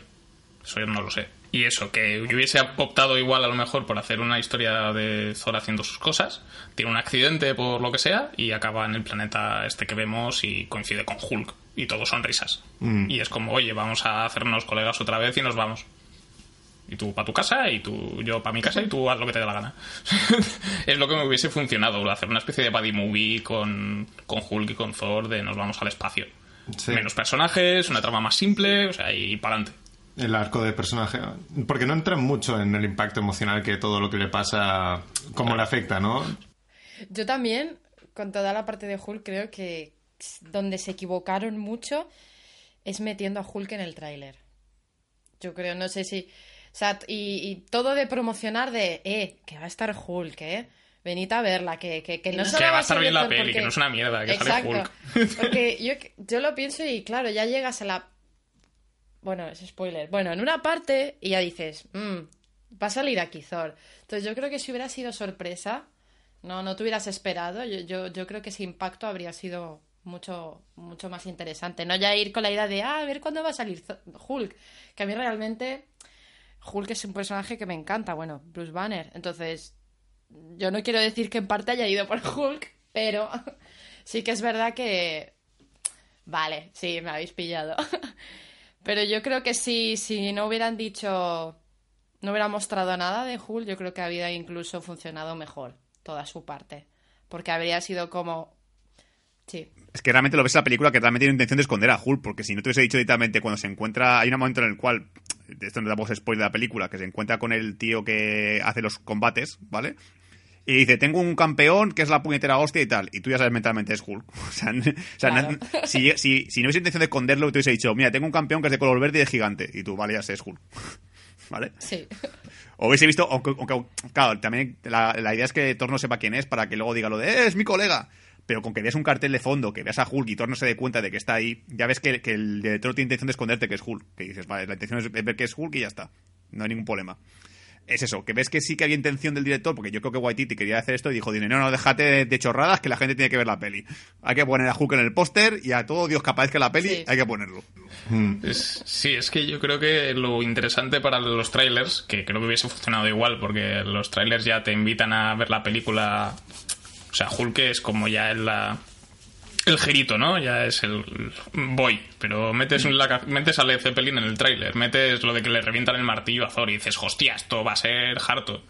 Eso yo no lo sé. Y eso, que yo hubiese optado igual a lo mejor por hacer una historia de Thor haciendo sus cosas, tiene un accidente por lo que sea y acaba en el planeta este que vemos y coincide con Hulk y todos son risas. Y es como, oye, vamos a hacernos colegas otra vez y nos vamos. Y tú para tu casa y tú yo para mi casa y tú haz lo que te dé la gana. es lo que me hubiese funcionado, hacer una especie de buddy movie con, con Hulk y con Thor de nos vamos al espacio. Sí. Menos personajes, una trama más simple, o sea, y para adelante. El arco de personaje. Porque no entran mucho en el impacto emocional que todo lo que le pasa, cómo le afecta, ¿no? Yo también, con toda la parte de Hulk, creo que donde se equivocaron mucho es metiendo a Hulk en el tráiler. Yo creo, no sé si... O sea, y, y todo de promocionar de, eh, que va a estar Hulk, eh. Venid a verla, que, que, que no Que solo va a estar bien la peli, que no es una mierda, que sale Exacto. Porque yo, yo lo pienso y claro, ya llegas a la... Bueno, es spoiler. Bueno, en una parte y ya dices, "Mm, va a salir aquí Thor. Entonces yo creo que si hubiera sido sorpresa, no, no te hubieras esperado, yo, yo, yo creo que ese impacto habría sido mucho, mucho más interesante. No ya ir con la idea de, ah, a ver cuándo va a salir Hulk. Que a mí realmente Hulk es un personaje que me encanta, bueno, Bruce Banner. Entonces, yo no quiero decir que en parte haya ido por Hulk, pero sí que es verdad que... Vale, sí, me habéis pillado. Pero yo creo que si, si no hubieran dicho, no hubieran mostrado nada de Hulk, yo creo que habría incluso funcionado mejor toda su parte. Porque habría sido como... Sí, Es que realmente lo ves en la película que realmente tiene intención de esconder a Hulk, porque si no te hubiese dicho directamente cuando se encuentra, hay un momento en el cual, esto no damos spoiler de la película, que se encuentra con el tío que hace los combates, ¿vale? Y dice, tengo un campeón que es la puñetera hostia y tal. Y tú ya sabes mentalmente es Hulk. O sea, o sea, Claro. si, si, si no hubiese intención de esconderlo, te hubiese dicho, mira, tengo un campeón que es de color verde y es gigante. Y tú, vale, ya sé, es Hulk. ¿Vale? sí. O hubiese visto, aunque, aunque- claro, también la, la idea es que Thor no sepa quién es para que luego diga lo de, "Eh, es mi colega. Pero con que veas un cartel de fondo, que veas a Hulk y Thor no se dé cuenta de que está ahí, ya ves que, que el director tiene intención de esconderte que es Hulk. Que dices, vale, la intención es ver que es Hulk y ya está. No hay ningún problema. Es eso, que ves que sí que había intención del director, porque yo creo que Waititi quería hacer esto y dijo, no, no, déjate de, de chorradas que la gente tiene que ver la peli. Hay que poner a Hulk en el póster y a todo Dios que aparezca en la peli Sí. hay que ponerlo. Es- sí, es que yo creo que lo interesante para los trailers, que creo que hubiese funcionado igual, porque los trailers ya te invitan a ver la película. O sea, Hulk es como ya en la. El girito, ¿no? Ya es el voy, pero metes, la ca- metes a Led Zeppelin en el tráiler, metes lo de que le revientan el martillo a Thor y dices, hostia, esto va a ser harto.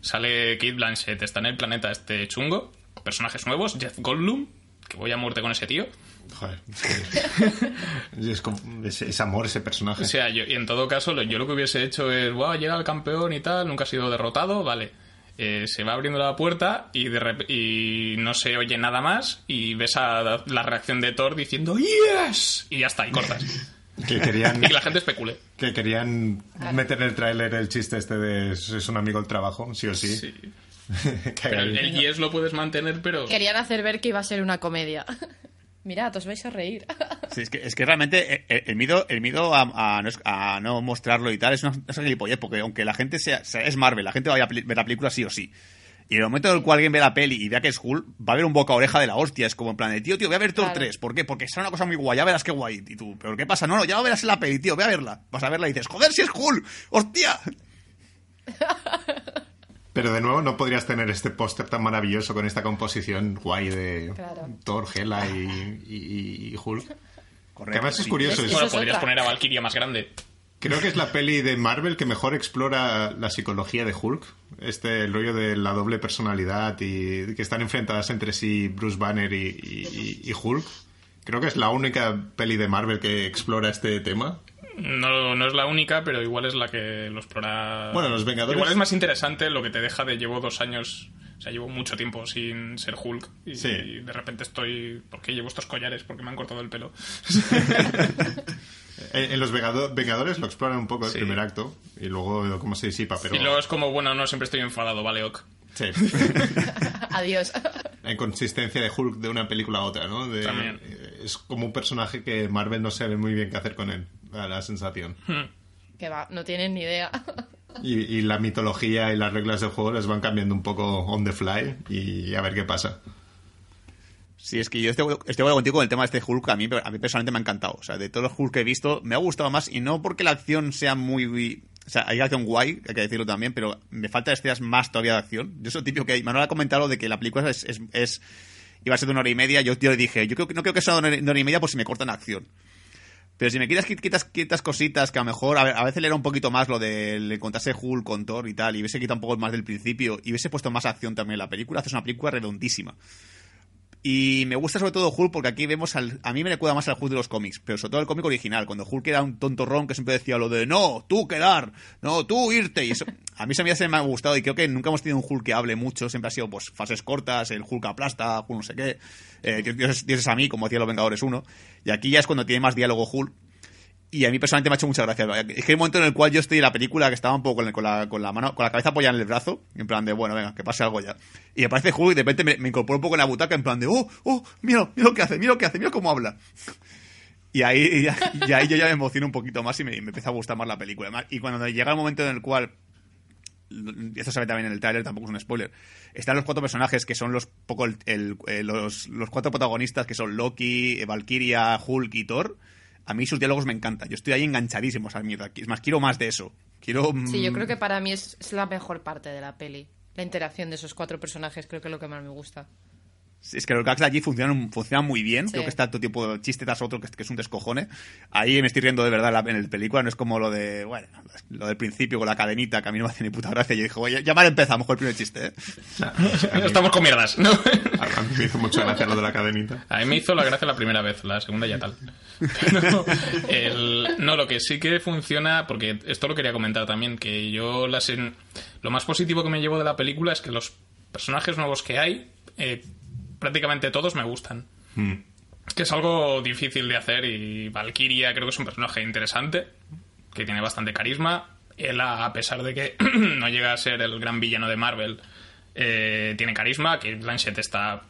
Sale Kate Blanchett, está en el planeta este chungo, personajes nuevos, Jeff Goldblum, que voy a muerte con ese tío. Joder. Es, amor ese personaje. O sea, yo, y en todo caso, lo- yo lo que hubiese hecho es, wow, llega el campeón y tal, nunca ha sido derrotado, vale. Eh, se va abriendo la puerta y, de rep- y no se oye nada más y ves a la reacción de Thor diciendo ¡Yes! Y ya está, y cortas. Que querían, y que la gente especule. que querían meter en el tráiler el chiste este de es es un amigo del trabajo, sí o sí. Pero el, el yes lo puedes mantener, pero... Querían hacer ver que iba a ser una comedia. Mirad, os vais a reír. Sí, es, que, es que realmente eh, eh, el, miedo, el miedo a, a no, es- a no mostrarlo y tal es una, es una porque aunque la gente sea, sea- es Marvel, la gente vaya a ver la película sí o sí. Y en el momento en el cual alguien ve la peli y vea que es Hulk, va a haber un boca oreja de la hostia. Es como en plan de, tío, tío, voy a ver Thor Claro. 3. ¿Por qué? Porque será una cosa muy guay, ya verás qué guay. Y tú, ¿pero qué pasa? No, no, ya lo verás en la peli, tío, ve a verla. Vas a verla y dices, joder, si es Hulk, hostia. Pero de nuevo no podrías tener este póster tan maravilloso con esta composición guay de Claro. Thor, Hela y, y- y Hulk. Correcto. Que además es curioso. Es- Bueno, podrías otra. poner a Valkyria más grande. Creo que es la peli de Marvel que mejor explora la psicología de Hulk. Este el rollo de la doble personalidad y que están enfrentadas entre sí Bruce Banner y, y- y Hulk. Creo que es la única peli de Marvel que explora este tema. No, no es la única, pero igual es la que lo explora. Bueno, los Vengadores- Igual es más interesante lo que te deja de llevo dos años. O sea, llevo mucho tiempo sin ser Hulk. Y, Sí. y de repente estoy. ¿Por qué llevo estos collares? Porque me han cortado el pelo. En, en los Vengado- Vengadores lo exploran un poco el Sí. primer acto y luego cómo se disipa, pero Y luego es como, bueno, no siempre estoy enfadado, vale, ok. sí. Adiós. la inconsistencia de Hulk de una película a otra, ¿no? De- También. Es como un personaje que Marvel no sabe muy bien qué hacer con él, da la sensación. Que va, no tienen ni idea. Y, y la mitología y las reglas del juego les van cambiando un poco on the fly y a ver qué pasa. Sí, es que yo estoy, estoy contigo con el tema de este Hulk. A mí, a mí personalmente me ha encantado. O sea, de todos los Hulk que he visto, me ha gustado más. Y no porque la acción sea muy. O sea, hay acción guay, hay que decirlo también, pero me falta escenas más todavía de acción. Yo soy típico que. Manuel ha comentado de que la película es, es- es- iba a ser de una hora y media. Yo, yo le dije, yo creo que no creo que sea de una hora- de una hora y media por si me cortan acción. Pero si me quitas, quitas, quitas cositas que a lo mejor a, veces le era un poquito más lo de encontrarse Hulk con Thor y tal, y hubiese quitado un poco más del principio, y hubiese puesto más acción también en la película, haces una película redondísima. Y me gusta sobre todo Hulk porque aquí vemos al. A mí me recuerda más al Hulk de los cómics, pero sobre todo el cómic original, cuando Hulk era un tontorrón que siempre decía lo de no, tú quedar, no, tú irte. Y eso, a mí se me, ha gustado y creo que nunca hemos tenido un Hulk que hable mucho, siempre ha sido pues fases cortas, el Hulk aplasta, Hulk no sé qué, eh, Dios, es a mí, como decía los Vengadores 1. Y aquí ya es cuando tiene más diálogo Hulk. Y a mí personalmente me ha hecho mucha gracia. Es que hay un momento en el cual yo estoy en la película que estaba un poco con, el- con la, con la mano, con la cabeza apoyada en el brazo, en plan de, bueno, venga, que pase algo ya. Y aparece Hulk y de repente me, me incorporo un poco en la butaca, en plan de, oh, oh, mira, mira lo que hace, mira lo que hace, mira cómo habla. Y ahí, y ahí yo ya me emociono un poquito más y me, me empieza a gustar más la película. Y cuando llega el momento en el cual esto se ve también en el tráiler, tampoco es un spoiler. Están los cuatro personajes que son los poco el- eh, los, los cuatro protagonistas que son Loki, Valkyria, Hulk y Thor. A mí sus diálogos me encantan. Yo estoy ahí enganchadísimo a esa mierda. Es más, quiero más de eso. Quiero. Sí, yo mm, creo que para mí es, es la mejor parte de la peli. La interacción de esos cuatro personajes creo que es lo que más me gusta. Es que los gags de allí funcionan, funcionan muy bien. Sí. Creo que está todo tipo de chiste tras otro, que, que es un descojone. Ahí me estoy riendo de verdad en la- en el película. No es como lo de, bueno, lo del principio con la cadenita, que a mí no me hace ni puta gracia. Yo dije, oye, ya mal empezamos con el primer chiste, ¿eh? Mí, Estamos con mierdas, ¿no? a mí me hizo mucha gracia lo de la cadenita. A mí me hizo la gracia la primera vez, la segunda ya tal. Pero el- no, lo que sí que funciona, porque esto lo quería comentar también, que yo las en- lo más positivo que me llevo de la película es que los personajes nuevos que hay, eh, prácticamente todos me gustan. Que es algo difícil de hacer y Valkyria creo que es un personaje interesante, que tiene bastante carisma. Él, a pesar de que no llega a ser el gran villano de Marvel, eh, tiene carisma, que Blanchett está,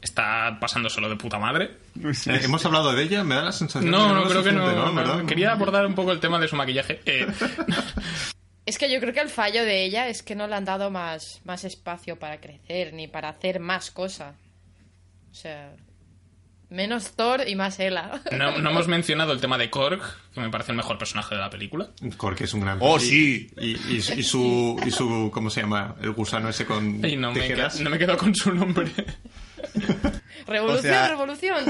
está pasándoselo de puta madre. Eh, Hemos hablado de ella, me da la sensación No, de no, creo que no. no. ¿Verdad? Quería abordar un poco el tema de su maquillaje. Eh, Es que yo creo que el fallo de ella es que no le han dado más, más espacio para crecer ni para hacer más cosas. O sea, menos Thor y más Ela. no, no hemos mencionado el tema de Korg, que me parece el mejor personaje de la película. Cork es un gran... Oh, sí. Y, y- y su, y su... ¿Cómo se llama? El gusano ese con Y no me, tijeras. qued- no me quedo con su nombre. Revolución, O sea- revolución.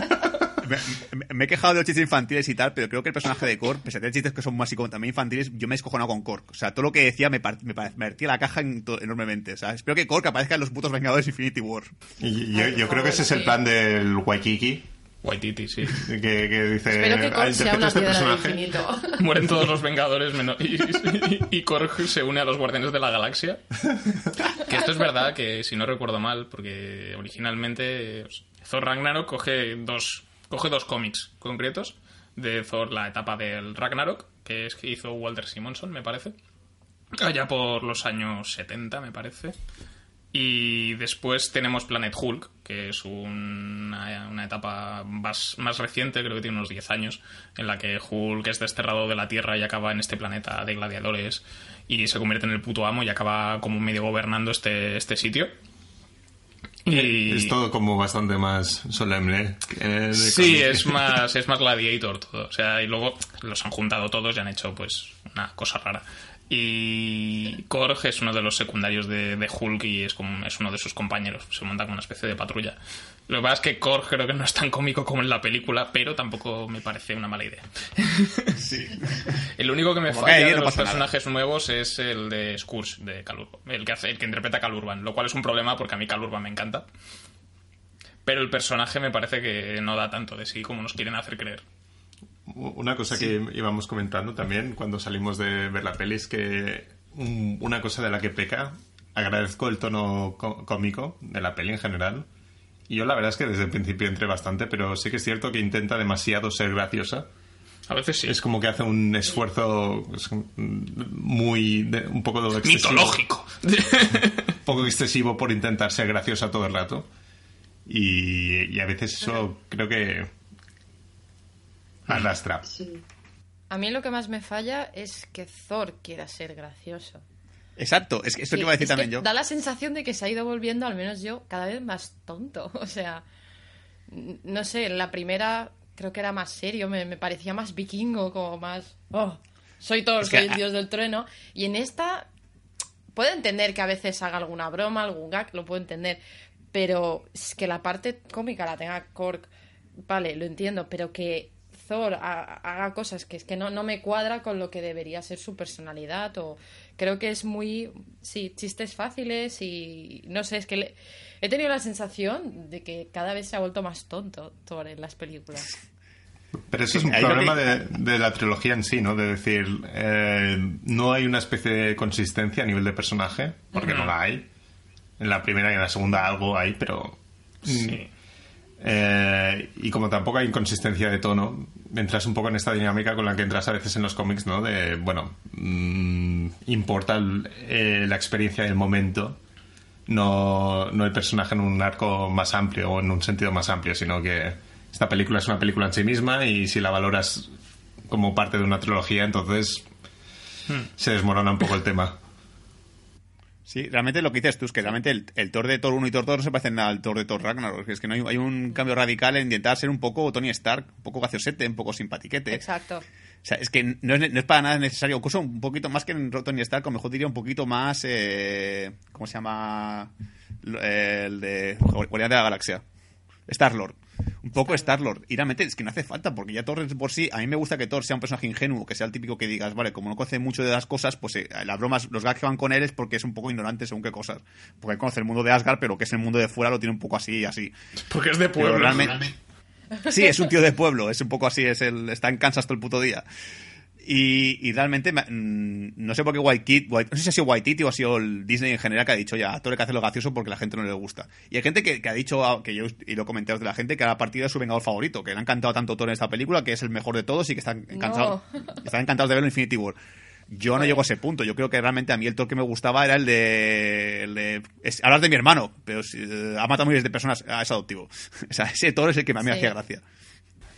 Me, me- me he quejado de los chistes infantiles y tal, pero creo que el personaje de Cork, pese a tener chistes que son más y como también infantiles, yo me he escojonado con Cork. O sea, todo lo que decía me, par- me, partía la caja en to- enormemente. O sea, espero que Cork aparezca en los putos Vengadores Infinity War. Y yo, creo que ese es el plan del Waikiki, Waititi, sí. que, que dice... Espero que "Ah, Korg sea interpreto una este personaje". infinito. Mueren todos los Vengadores menos... y, y, y Korg se une a los Guardianes de la Galaxia. Que esto es verdad, que si no recuerdo mal, porque originalmente Thor Ragnarok coge dos, coge dos cómics concretos de Thor, la etapa del Ragnarok, que es que hizo Walter Simonson, me parece. Allá por los años 70, me parece. Y después tenemos Planet Hulk, que es una, una etapa más, más reciente, creo que tiene unos 10 años, en la que Hulk es desterrado de la Tierra y acaba en este planeta de gladiadores y se convierte en el puto amo y acaba como medio gobernando este, este sitio. Y... Es todo como bastante más solemne. que de Sí, es más, es más gladiator todo. O sea, y luego los han juntado todos y han hecho pues una cosa rara. Y Korg es uno de los secundarios de, de Hulk y es, como, es uno de sus compañeros. Se monta como una especie de patrulla. Lo que pasa es que Korg creo que no es tan cómico como en la película, pero tampoco me parece una mala idea. El único que me Como falla de no los nada. personajes nuevos es el de Scourge, de Cal Urban, el que, hace, el que interpreta a Cal Urban, lo cual es un problema porque a mí Cal Urban me encanta. Pero el personaje me parece que no da tanto de sí como nos quieren hacer creer. Una cosa que íbamos comentando también cuando salimos de ver la peli es que un- una cosa de la que peca, agradezco el tono có- cómico de la peli en general. Y yo la verdad es que desde el principio entré bastante, pero sí que es cierto que intenta demasiado ser graciosa. A veces sí. Es como que hace un esfuerzo muy... de- un poco excesivo. mitológico. un poco excesivo por intentar ser graciosa todo el rato. Y, y a veces eso creo que arrastra. Sí. A mí lo que más me falla es que Thor quiera ser gracioso. Exacto, es que esto Sí, que iba a decir es que también yo. Da la sensación de que se ha ido volviendo, al menos yo, cada vez más tonto. O sea, no sé, en la primera creo que era más serio, me, me parecía más vikingo, como más... Oh, soy que soy el a- dios del trueno. Y en esta puedo entender que a veces haga alguna broma, algún gag, lo puedo entender. Pero es que la parte cómica la tenga Kork, vale, lo entiendo, pero que Thor ha- haga cosas que es que no, no me cuadra con lo que debería ser su personalidad o creo que es muy, sí, chistes fáciles y no sé, es que le- he tenido la sensación de que cada vez se ha vuelto más tonto Thor en las películas. Pero eso es un problema de, de la trilogía en sí, ¿no? De decir, eh, no hay una especie de consistencia a nivel de personaje, porque no la hay. En la primera y en la segunda algo hay, pero... Sí. Eh, y como tampoco hay inconsistencia de tono, entras un poco en esta dinámica con la que entras a veces en los cómics, ¿no? De, bueno, mm, importa el- eh, la experiencia del momento, no, no el personaje en un arco más amplio o en un sentido más amplio, sino que esta película es una película en sí misma y si la valoras como parte de una trilogía, entonces se desmorona un poco el tema. Sí, realmente lo que dices tú es que realmente el, el Thor de Thor 1 y Thor 2 no se parecen al Thor de Thor Ragnarok. Es que no hay, hay un cambio radical en intentar ser un poco Tony Stark, un poco gaciosete, un poco simpatiquete. Exacto. O sea, es que no es, no es para nada necesario. Incluso un poquito más que en Tony Stark, o mejor diría un poquito más. Eh, ¿Cómo se llama? Eh, El de Guardián de la Galaxia. Star-Lord. Un poco Star-Lord. Y realmente es que no hace falta, porque ya Thor por sí. A mí me gusta que Thor sea un personaje ingenuo, que sea el típico que digas, vale, como no conoce mucho de las cosas, pues eh, las bromas, los gags que van con él es porque es un poco ignorante según qué cosas. Porque él conoce el mundo de Asgard, pero que es el mundo de fuera lo tiene un poco así y así. Porque es de pueblo. realmente- Sí, es un tío de pueblo, es un poco así, es el, está en Kansas todo el puto día. Y, y realmente, me- mm, no sé por qué Waititi, Wait- no sé si ha sido Waititi o ha sido el Disney en general que ha dicho ya, todo hay que hacerlo gracioso porque la gente no le gusta. Y hay gente que, que ha dicho, ah, que yo y lo he comentado de la gente, que a partir de su vengador favorito, que le ha encantado tanto Thor en esta película, que es el mejor de todos y que están encantados, están encantados de verlo en Infinity War. Yo no llego a ese punto. Yo creo que realmente a mí el Thor que me gustaba era el de. El de es, hablar de mi hermano, pero eh, ha matado miles de personas. ah, es adoptivo. O sea, ese Thor es el que a mí me Sí. hacía gracia.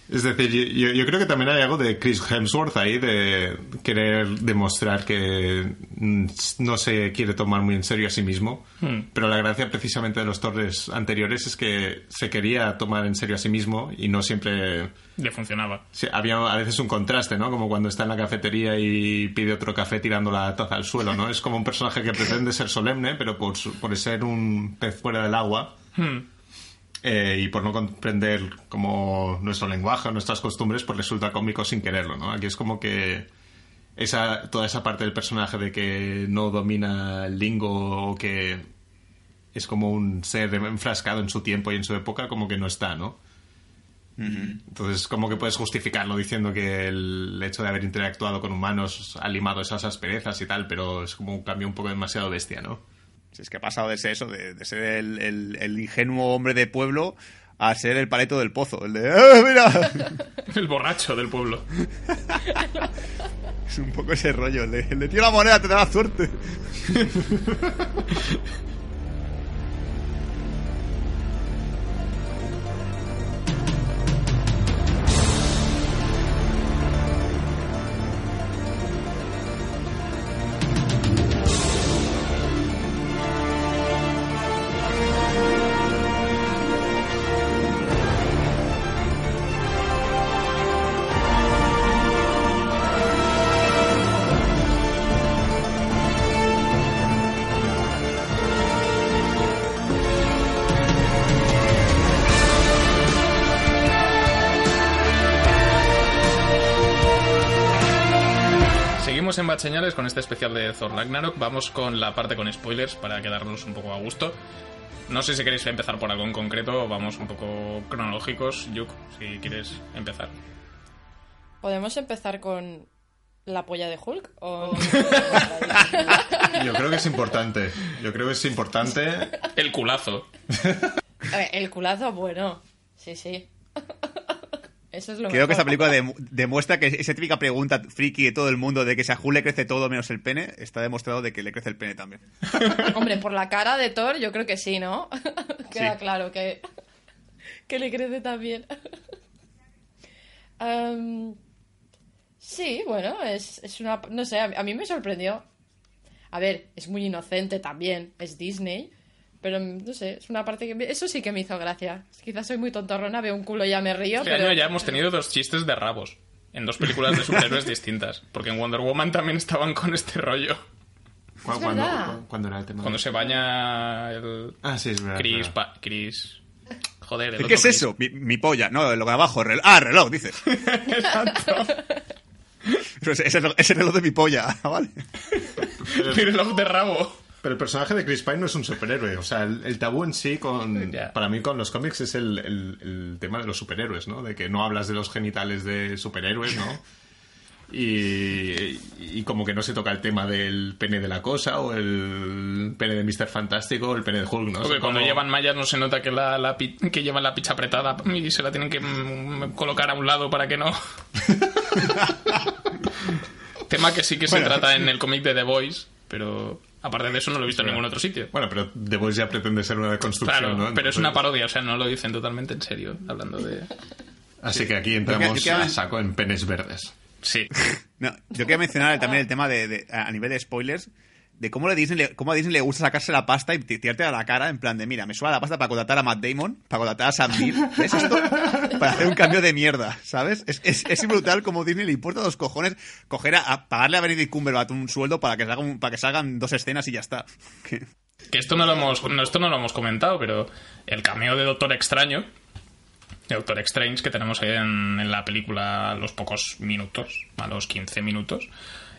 Es decir, yo, yo creo que también hay algo de Chris Hemsworth ahí, de querer demostrar que mm, no se quiere tomar muy en serio a sí mismo. Pero la gracia precisamente de los torres anteriores es que se quería tomar en serio a sí mismo y no siempre... Le funcionaba. sí, había a veces un contraste, ¿no? Como cuando está en la cafetería y pide otro café tirando la taza al suelo, ¿no? Es como un personaje que pretende ser solemne, pero por, por ser un pez fuera del agua, Hmm. Eh, y por no comprender como nuestro lenguaje o nuestras costumbres, pues resulta cómico sin quererlo, ¿no? Aquí es como que esa, toda esa parte del personaje de que no domina el lingo o que es como un ser enfrascado en su tiempo y en su época, como que no está, ¿no? Entonces, como que puedes justificarlo diciendo que el hecho de haber interactuado con humanos ha limado esas asperezas y tal, pero es como un cambio un poco demasiado bestia, ¿no? Si es que ha pasado de ser eso, de, de ser el, el- el ingenuo hombre de pueblo a ser el paleto del pozo. El de, ¡ah, mira! El borracho del pueblo. Es un poco ese rollo, el de, el de tío la moneda, te da suerte. Con este especial de Thor Ragnarok. Vamos con la parte con spoilers para quedarnos un poco a gusto. No sé si queréis empezar por algo en concreto o vamos un poco cronológicos. Yuk, si quieres empezar. ¿Podemos empezar con la polla de Hulk? ¿O... Yo creo que es importante. Yo creo que es importante. El culazo. A ver, el culazo, bueno. Sí, sí. Eso es lo Creo que esta película dem- demuestra que esa típica pregunta friki de todo el mundo de que si a Hulk le crece todo menos el pene, está demostrado de que le crece el pene también. Hombre, por la cara de Thor, yo creo que sí, ¿no? Queda Sí. claro que, que le crece también. Am, sí, bueno, es, es una. No sé, a, a mí me sorprendió. A ver, es muy inocente también, es Disney. Pero no sé, es una parte que. me- Eso sí que me hizo gracia. Quizás soy muy tontorrona, veo un culo y ya me río. Este pero... año ya hemos tenido dos chistes de rabos. En dos películas de superhéroes distintas. Porque en Wonder Woman también estaban con este rollo. ¿Cu- Es cuándo- verdad. cu- cuándo era el tema? Cuando se baña el. Ah, sí, es verdad. Chris. verdad. pa- Chris. Joder, el ¿Qué otro es Chris. eso? Mi, mi polla. No, lo de abajo. reloj. Ah, reloj, dices. Eso es, es el, es el reloj de mi polla, ¿vale? Mi reloj de rabo. Pero el personaje de Chris Pine no es un superhéroe. O sea, el, el tabú en sí, con, para mí con los cómics, es el, el- el tema de los superhéroes, ¿no? De que no hablas de los genitales de superhéroes, ¿no? Y, y como que no se toca el tema del pene de la cosa o el pene de Mr. Fantástico o el pene de Hulk, ¿no? Porque cuando como- llevan mallas no se nota que, la, la que llevan la picha apretada y se la tienen que mm, colocar a un lado para que no. Tema que sí que se trata en el cómic de The Voice, pero aparte de eso no lo he visto en ningún otro sitio. Bueno, pero The Voice ya pretende ser una deconstrucción, Claro, ¿no? pero es una parodia, o sea, no lo dicen totalmente en serio, hablando de... Así que aquí entramos que- a saco en penes verdes. Sí. No, yo quería mencionar también el tema de, de- a nivel de spoilers, de cómo, le Disney, cómo a Disney le gusta sacarse la pasta y ti- tirarte a la cara en plan de, mira, me suena la pasta para contratar a Matt Damon, para contratar a Sam Neill, ¿ves esto? Para hacer un cambio de mierda, ¿sabes? Es, es, es brutal como Disney le importa dos cojones coger a, a pagarle a Benedict Cumberbatch un sueldo para que, salga un- para que salgan dos escenas y ya está. Que esto no lo hemos, no, esto no lo hemos comentado, pero el cameo de Doctor Extraño, de Doctor Strange, que tenemos ahí en, en la película a los pocos minutos, a los 15 minutos,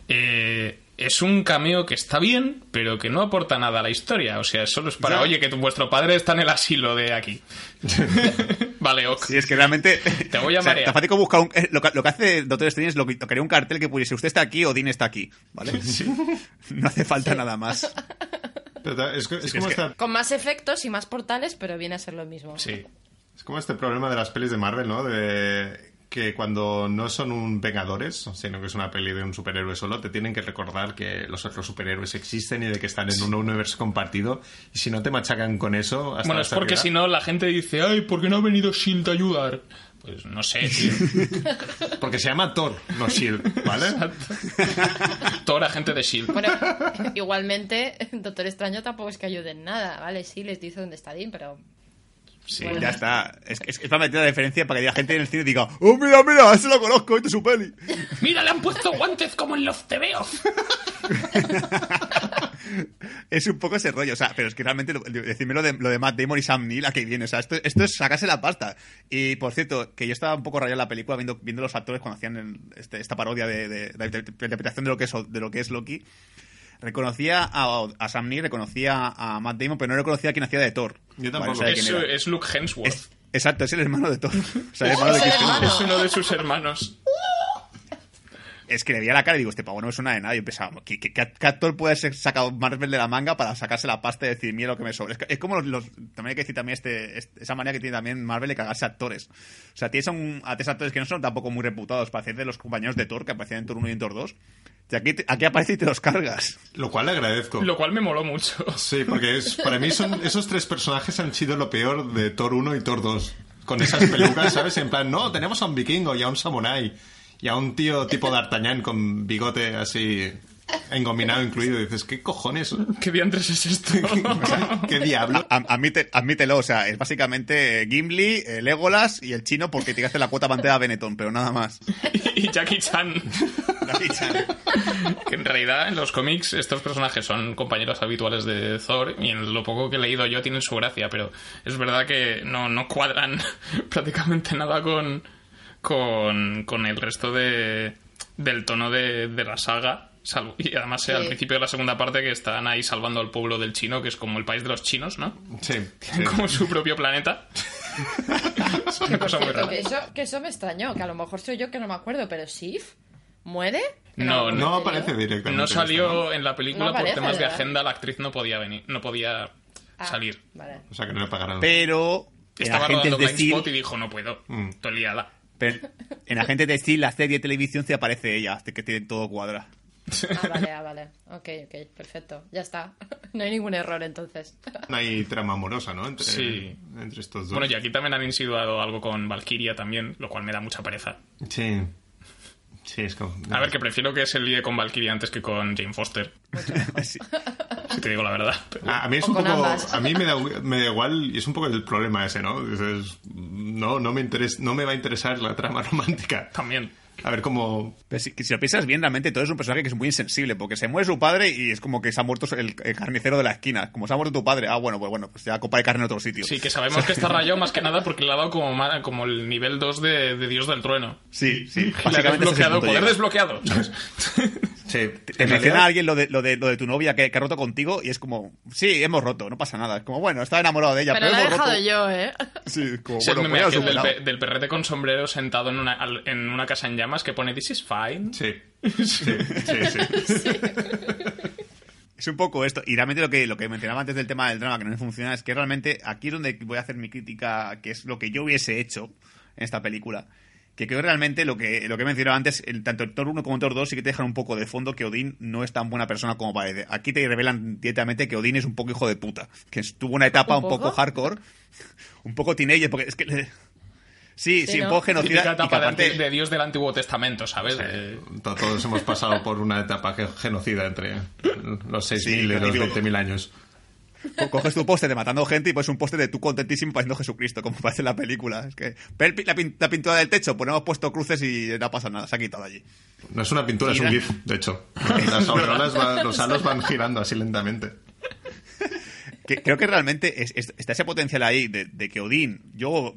eh, es un cameo que está bien, pero que no aporta nada a la historia. O sea, solo es para, Ya. oye, que tu, vuestro padre está en el asilo de aquí. vale, ok. Sí, es que realmente. Te voy a o sea, marear. tan fácil como buscar un. eh, Lo que, lo que hace Doctor Strange es lo que lo que haría un cartel que pudiese usted está aquí o Dean está aquí, ¿vale? No hace falta nada más. Pero es, es es como que- esta- Con más efectos y más portales, pero viene a ser lo mismo. Sí. Es como este problema de las pelis de Marvel, ¿no? De que cuando no son un Vengadores, sino que es una peli de un superhéroe solo, te tienen que recordar que los otros superhéroes existen y de que están en un universo compartido. Y si no te machacan con eso, hasta Bueno, la es porque si no la gente dice, ay, ¿por qué no ha venido Shield a ayudar? Pues no sé, tío. Porque se llama Thor, no Shield, ¿vale? Thor, agente de Shield. Bueno, igualmente, Doctor Extraño tampoco es que ayude en nada, ¿vale? Sí, les dice dónde está Dean, pero... Sí. Bueno. Ya está. Es, es, es para meter la diferencia para que la gente en el cine diga, ¡Oh, mira, mira! ¡Ese lo conozco! ¡Este es su peli! Mira, le han puesto guantes como en los tebeos. es un poco ese rollo, o sea, pero es que realmente lo- decirme lo de, lo de Matt Damon y Sam Neill, a que viene, o sea, esto, esto es sacarse la pasta. Y por cierto, que yo estaba un poco rayado en la película viendo, viendo los actores cuando hacían el- este- esta parodia de, de- de la interpretación de lo que es, de lo que es Loki. Reconocía a, a Sam Neill, reconocía a Matt Damon, pero no reconocía a quien hacía de Thor. Yo tampoco. sabía Es, Luke Hemsworth. Es- exacto, es el hermano de Thor. O sea, el hermano de. Hemsworth. Es uno de sus hermanos. Es que le veía la cara y digo, este pavo no me suena de nada. Yo pensaba, ¿qué, qué, qué actor puede ser sacado Marvel de la manga para sacarse la pasta y decir, mira lo que me sobra? Es, que- es como los, los- También hay que decir también este, este- esa manera que tiene también Marvel de cagarse a actores. O sea, tienes a, un- a tres actores que no son tampoco muy reputados para hacer de los compañeros de Thor, que aparecían en Thor 1 y en Thor 2. Y aquí, te- aquí aparece y te los cargas. Lo cual le agradezco. Lo cual me moló mucho. Sí, porque es, para mí son esos tres personajes han sido lo peor de Thor 1 y Thor 2. Con esas pelucas, ¿sabes? En plan, no, tenemos a un vikingo y a un samurái y a un tío tipo D'Artagnan con bigote así engominado incluido. Y dices, ¿qué cojones? ¿Qué diantres es esto? ¿Qué diablo? A- admite- admítelo, o sea, es básicamente eh, Gimli, eh, Legolas y el chino porque te hace la cuota pantera a Benetton, pero nada más. y Jackie Chan. Que en realidad en los cómics estos personajes son compañeros habituales de Thor y en lo poco que he leído yo tienen su gracia, pero es verdad que no, no cuadran prácticamente nada con, con, con el resto de, del tono de, de la saga. Salvo- y además Sí. al principio de la segunda parte que están ahí salvando al pueblo del chino, que es como el país de los chinos, ¿no? Sí, Tienen sí. como su propio planeta. es una cosa muy rara. que, eso, que eso me extrañó, que a lo mejor soy yo que no me acuerdo, pero Sif muere. No, ¿En No serio? aparece directamente. No esto, salió en la película No por temas de ¿verdad? agenda, la actriz no podía venir, no podía Ah, salir. Vale. O sea, que no le pagaron. Pero en Estaba rodando de Blind Steel, Spot y dijo, no puedo, Mm. estoy liada. pero en Agentes de Steel, la serie de televisión, se aparece ella, que tiene todo cuadra. Ah, vale, ah, vale. Ok, ok, perfecto. Ya está. No hay ningún error entonces. No hay trama amorosa, ¿no? Entre, Sí. entre estos dos. Bueno, y aquí también han insinuado algo con Valkyria también, lo cual me da mucha pereza. Sí. Sí, es como... A ver, que prefiero que se líe con Valkyria antes que con Jane Foster, Sí. si te digo la verdad. Pero- A, a mí es O un poco. ambas. A mí me da, me da igual y es un poco el problema ese, ¿no? Dices, no, no me, interes, no me va a interesar la trama romántica. También. A ver cómo. Pero si, si lo piensas bien, realmente todo es un personaje que es muy insensible, porque se muere su padre y es como que se ha muerto el, el carnicero de la esquina. Como se ha muerto tu padre, ah, bueno, pues bueno, pues ya copa de carne en otro sitio. Sí, que sabemos que está rayado más que nada porque le ha dado como, como el nivel 2 de, de Dios del Trueno. sí, sí. Le ha desbloqueado, poder llega. desbloqueado. Te menciona a alguien lo de, lo, de, lo de tu novia que, que ha roto contigo y es como, sí, hemos roto, no pasa nada. Es como, bueno, estaba enamorado de ella, Pero pero, lo he hemos dejado roto. yo, ¿eh? Sí, como, bueno, pues he del, pe- del perrete con sombrero sentado en una, al- en una casa en llamas que pone This is fine. Sí. Sí, sí, sí. Es un poco esto. Y realmente lo que, lo que mencionaba antes del tema del drama que no me funciona es que realmente aquí es donde voy a hacer mi crítica, que es lo que yo hubiese hecho en esta película. Que creo realmente lo que, lo que he mencionado antes, el, tanto el Thor 1 como el Thor 2 sí que te dejan un poco de fondo que Odín no es tan buena persona como parece. Aquí te revelan directamente que Odín es un poco hijo de puta. Que tuvo una etapa ¿Un un, poco? poco? hardcore, un poco teenager, porque es que... Sí, sí, Sí, un poco genocida. Típica y que etapa de, aparte- de Dios del Antiguo Testamento, ¿sabes? Eh, To- Todos hemos pasado por una etapa ge- genocida entre los 6.000 Sí, y los típico. 20.000 años. Co- Coges tu póster de matando gente y pones un póster de tú contentísimo pareciendo Jesucristo, como parece en la película. Es que, ¿ves el pi- la, pin- la pintura del techo? Pues no hemos puesto cruces y no pasa nada, se ha quitado allí. No es una pintura, es un. GIF, de hecho. Las auroras, va- los halos van girando así lentamente. Creo que realmente es- es- está ese potencial ahí de, de que Odín, yo,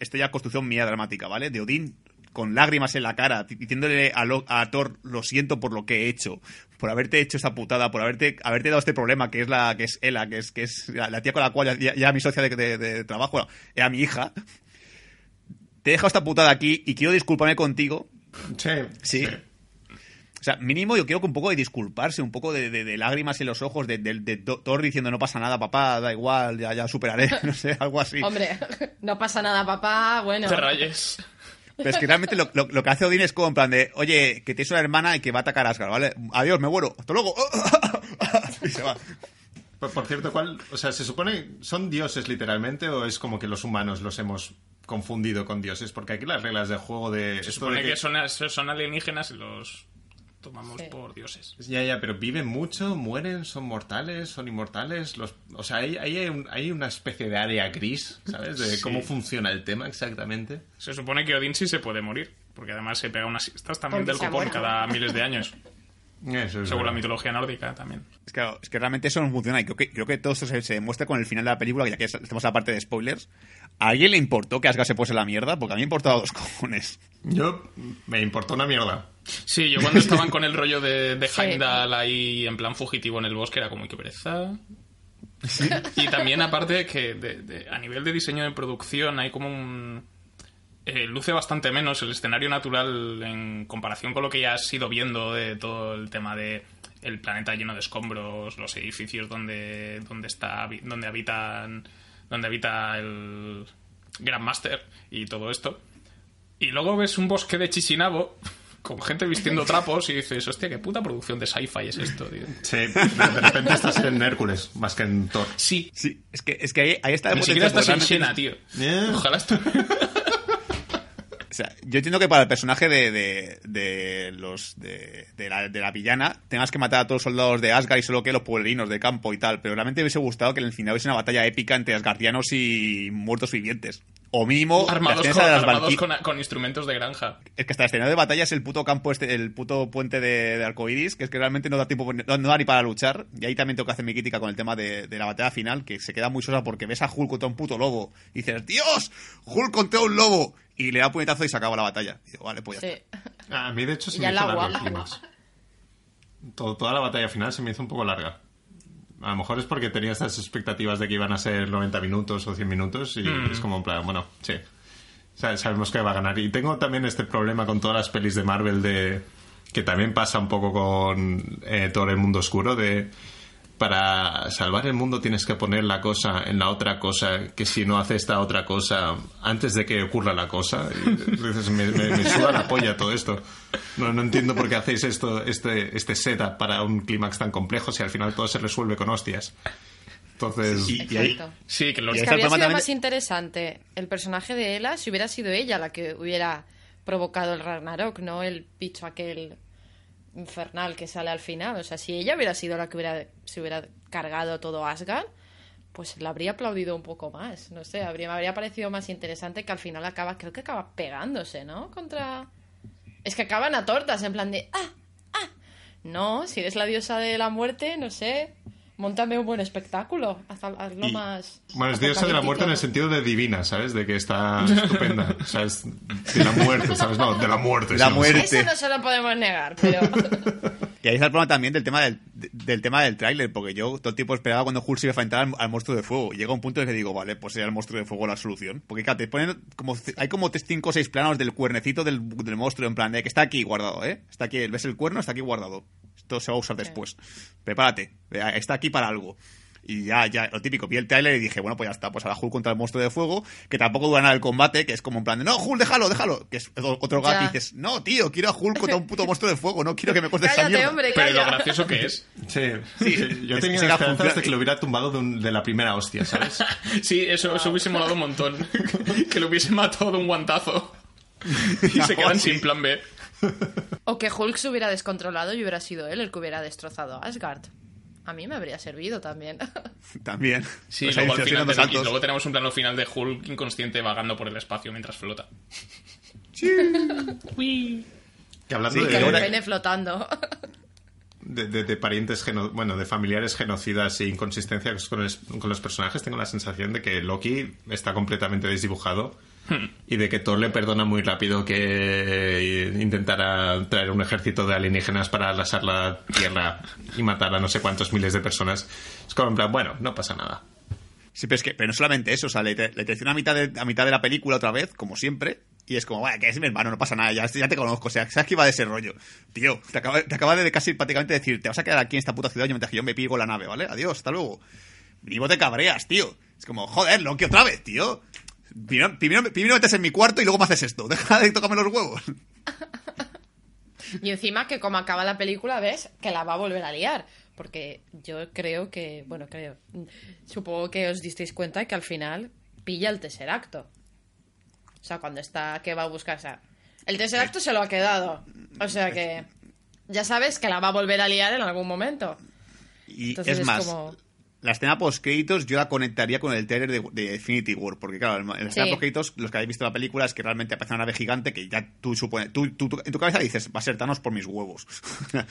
esto ya construcción mía dramática, ¿vale? De Odín con lágrimas en la cara, diciéndole a, Lo- a Thor, lo siento por lo que he hecho, por haberte hecho esta putada, por haberte, haberte dado este problema, que es la que es Ela, que es, que es la, la tía con la cual ya, ya mi socia de, de- de trabajo, bueno, era mi hija. Te he dejado esta putada aquí y quiero disculparme contigo. Sí. Sí. O sea, mínimo yo quiero que un poco de disculparse, un poco de, de- de lágrimas en los ojos, de, de- de Thor diciendo no pasa nada, papá, da igual, ya, ya superaré, no sé, algo así. Hombre, no pasa nada, papá. Bueno. te rayes. Pero es que realmente lo, lo- lo que hace Odín es como en plan de, oye, que tienes una hermana y que va a atacar a Asgard, ¿vale? Adiós, me muero, hasta luego. y se va. Por, por cierto, ¿cuál, o sea, ¿se supone son dioses literalmente o es como que los humanos los hemos confundido con dioses? Porque aquí las reglas de juego de... Se supone de que son, son alienígenas y los tomamos Sí. por dioses. Ya, ya, pero viven mucho, mueren, son mortales, son inmortales. Los, o sea, hay, hay, un- hay una especie de área gris, ¿sabes? De Sí. cómo funciona el tema exactamente. Se supone que Odín sí se puede morir, porque además se pega unas siestas también Porque del copón cada miles de años. Eso es según la mitología nórdica también. Es que, es que realmente eso no funciona y creo que, creo que todo esto se, se demuestra con el final de la película, que ya que estamos en la parte de spoilers. ¿A alguien le importó que Asgard se pusiese la mierda? Porque a mí me importaba dos cojones. Yo me importó una mierda. Sí, yo cuando estaban con el rollo de, de Sí. Heimdall ahí en plan fugitivo en el bosque era como, "Uy, qué pereza. Y también, aparte, que de- de- a nivel de diseño de producción hay como un... eh, luce bastante menos el escenario natural en comparación con lo que ya has ido viendo de todo el tema de el planeta lleno de escombros, los edificios donde, donde está donde habitan donde habita el Grandmaster y todo esto. Y luego ves un bosque de Chichinabo con gente vistiendo trapos y dices, hostia, qué puta producción de sci-fi es esto, tío. Sí, de repente estás en Hércules más que en Thor. Sí, Sí, es que, es que ahí, ahí está el ni siquiera estás en Xena, tío. Yeah. Ojalá esto... O sea, yo entiendo que para el personaje de, de, de los de, de la, de la villana tengas que matar a todos los soldados de Asgard y solo que los pueblerinos de campo y tal, pero realmente me hubiese gustado que en el final hubiese una batalla épica entre asgardianos y muertos vivientes. O mínimo, armados, con, de las armados Valkyr- con, con instrumentos de granja. Es que hasta el escenario de batalla es el puto campo este, el puto puente de, de arcoiris, que es que realmente no da tiempo, no, no da ni para luchar. Y ahí también tengo que hacer mi crítica con el tema de, de la batalla final, que se queda muy sosa porque ves a Hulk contra un puto lobo. Y dices, ¡Dios! ¡Hulk contra un lobo! Y le da un puñetazo y se acaba la batalla. Y digo, vale, pues ya Sí. está. A mí, de hecho, se Y me al hizo agua. largo el. Todo- toda la batalla final se me hizo un poco larga. A lo mejor es porque tenía estas expectativas de que iban a ser 90 minutos o 100 minutos y es como en plan, bueno, sí. O sea, sabemos que va a ganar. Y tengo también este problema con todas las pelis de Marvel de que también pasa un poco con eh, todo el mundo oscuro de para salvar el mundo tienes que poner la cosa en la otra cosa, que si no hace esta otra cosa antes de que ocurra la cosa, me, me- me suda la polla todo esto. No, no entiendo por qué hacéis esto, este, este setup para un clímax tan complejo si al final todo se resuelve con hostias. Entonces, Y- y ahí- Exacto. Sí, que los... Y Es que habría sido también más interesante el personaje de Ela si hubiera sido ella la que hubiera provocado el Ragnarok, no el bicho aquel infernal que sale al final. O sea, si ella hubiera sido la que hubiera, se hubiera cargado todo Asgard, pues la habría aplaudido un poco más. No sé, habría, me habría parecido más interesante que al final acaba, creo que acaba pegándose, ¿no? Contra... Es que acaban a tortas, en plan de... ¡Ah! ¡Ah! No, si eres la diosa de la muerte, no sé. Montame un buen espectáculo. Haz, hazlo Y- más. Bueno, es diosa de la muerte en el sentido de divina, ¿sabes? De que está estupenda. O sea, es de la muerte, ¿sabes? No, de la muerte. La muerte. Eso no se lo podemos negar, pero. Y ahí está el problema también del tema del, de- del tema del tráiler, porque yo todo el tiempo esperaba cuando Hulk se iba a enfrentar al, al monstruo de fuego. Y llega un punto en el que digo, vale, pues sería el monstruo de fuego la solución. Porque claro, te ponen como, hay como 5 o 6 planos del cuernecito del, del monstruo, en plan de que está aquí guardado, ¿eh? Está aquí, ves el cuerno, está aquí guardado. Esto se va a usar después. Prepárate, eh, está aquí para algo. Y ya, ya, lo típico, vi el tráiler y dije, bueno, pues ya está, pues ahora Hulk contra el monstruo de fuego, que tampoco dura nada el combate, que es como en plan de, no, Hulk, déjalo, déjalo. Que es otro gato y dices, no, tío, quiero a Hulk contra un puto monstruo de fuego, no quiero que me cueste esa mierda. hombre, Pero lo gracioso que es. Sí, Sí, yo es- tenía la esperanza de que lo hubiera tumbado de, un- de la primera hostia, ¿sabes? Sí, eso, eso hubiese molado un montón. que lo hubiese matado de un guantazo. Y se quedan sí. sin plan B. O que Hulk se hubiera descontrolado y hubiera sido él el que hubiera destrozado a Asgard. A mí me habría servido también. También. Sí, Pues luego, al final luego tenemos un plano final de Hulk inconsciente vagando por el espacio mientras flota. Que hablando Sí, de, que pene flotando. de, de- de parientes, geno- bueno, de familiares genocidas e inconsistencias con, el- con los personajes, tengo la sensación de que Loki está completamente desdibujado y de que Thor le perdona muy rápido que intentara traer un ejército de alienígenas para arrasar la Tierra y matar a no sé cuántos miles de personas. Es como en plan, bueno, no pasa nada. Sí, pero es que pero no solamente eso, o sea, le, le traiciona a mitad, de, a mitad de la película otra vez, como siempre, y es como, vaya, que es mi hermano, no pasa nada, ya, ya te conozco, o sea, sabes que iba de ese rollo. Tío, te acaba, te acaba de casi prácticamente decir, te vas a quedar aquí en esta puta ciudad mientras que yo me pigo la nave, ¿vale? Adiós, hasta luego. Y vos te cabreas, tío. Es como, joder, Loki otra vez, tío. Primero, primero, primero metes en mi cuarto y luego me haces esto. Deja de tocarme los huevos. Y encima que como acaba la película, ves que la va a volver a liar. Porque yo creo que, bueno, creo, supongo que os disteis cuenta que al final pilla el tercer acto. O sea, cuando está, que va a buscar, o sea, el tercer acto se lo ha quedado. O sea que ya sabes que la va a volver a liar en algún momento. Y Entonces es es más, como... la escena post créditos yo la conectaría con el trailer de, de Infinity War, porque claro, en la escena Sí. post créditos, los que habéis visto la película es que realmente aparece una nave gigante que ya tú supones, tú, tú- tú- en tu cabeza dices, va a ser Thanos por mis huevos. o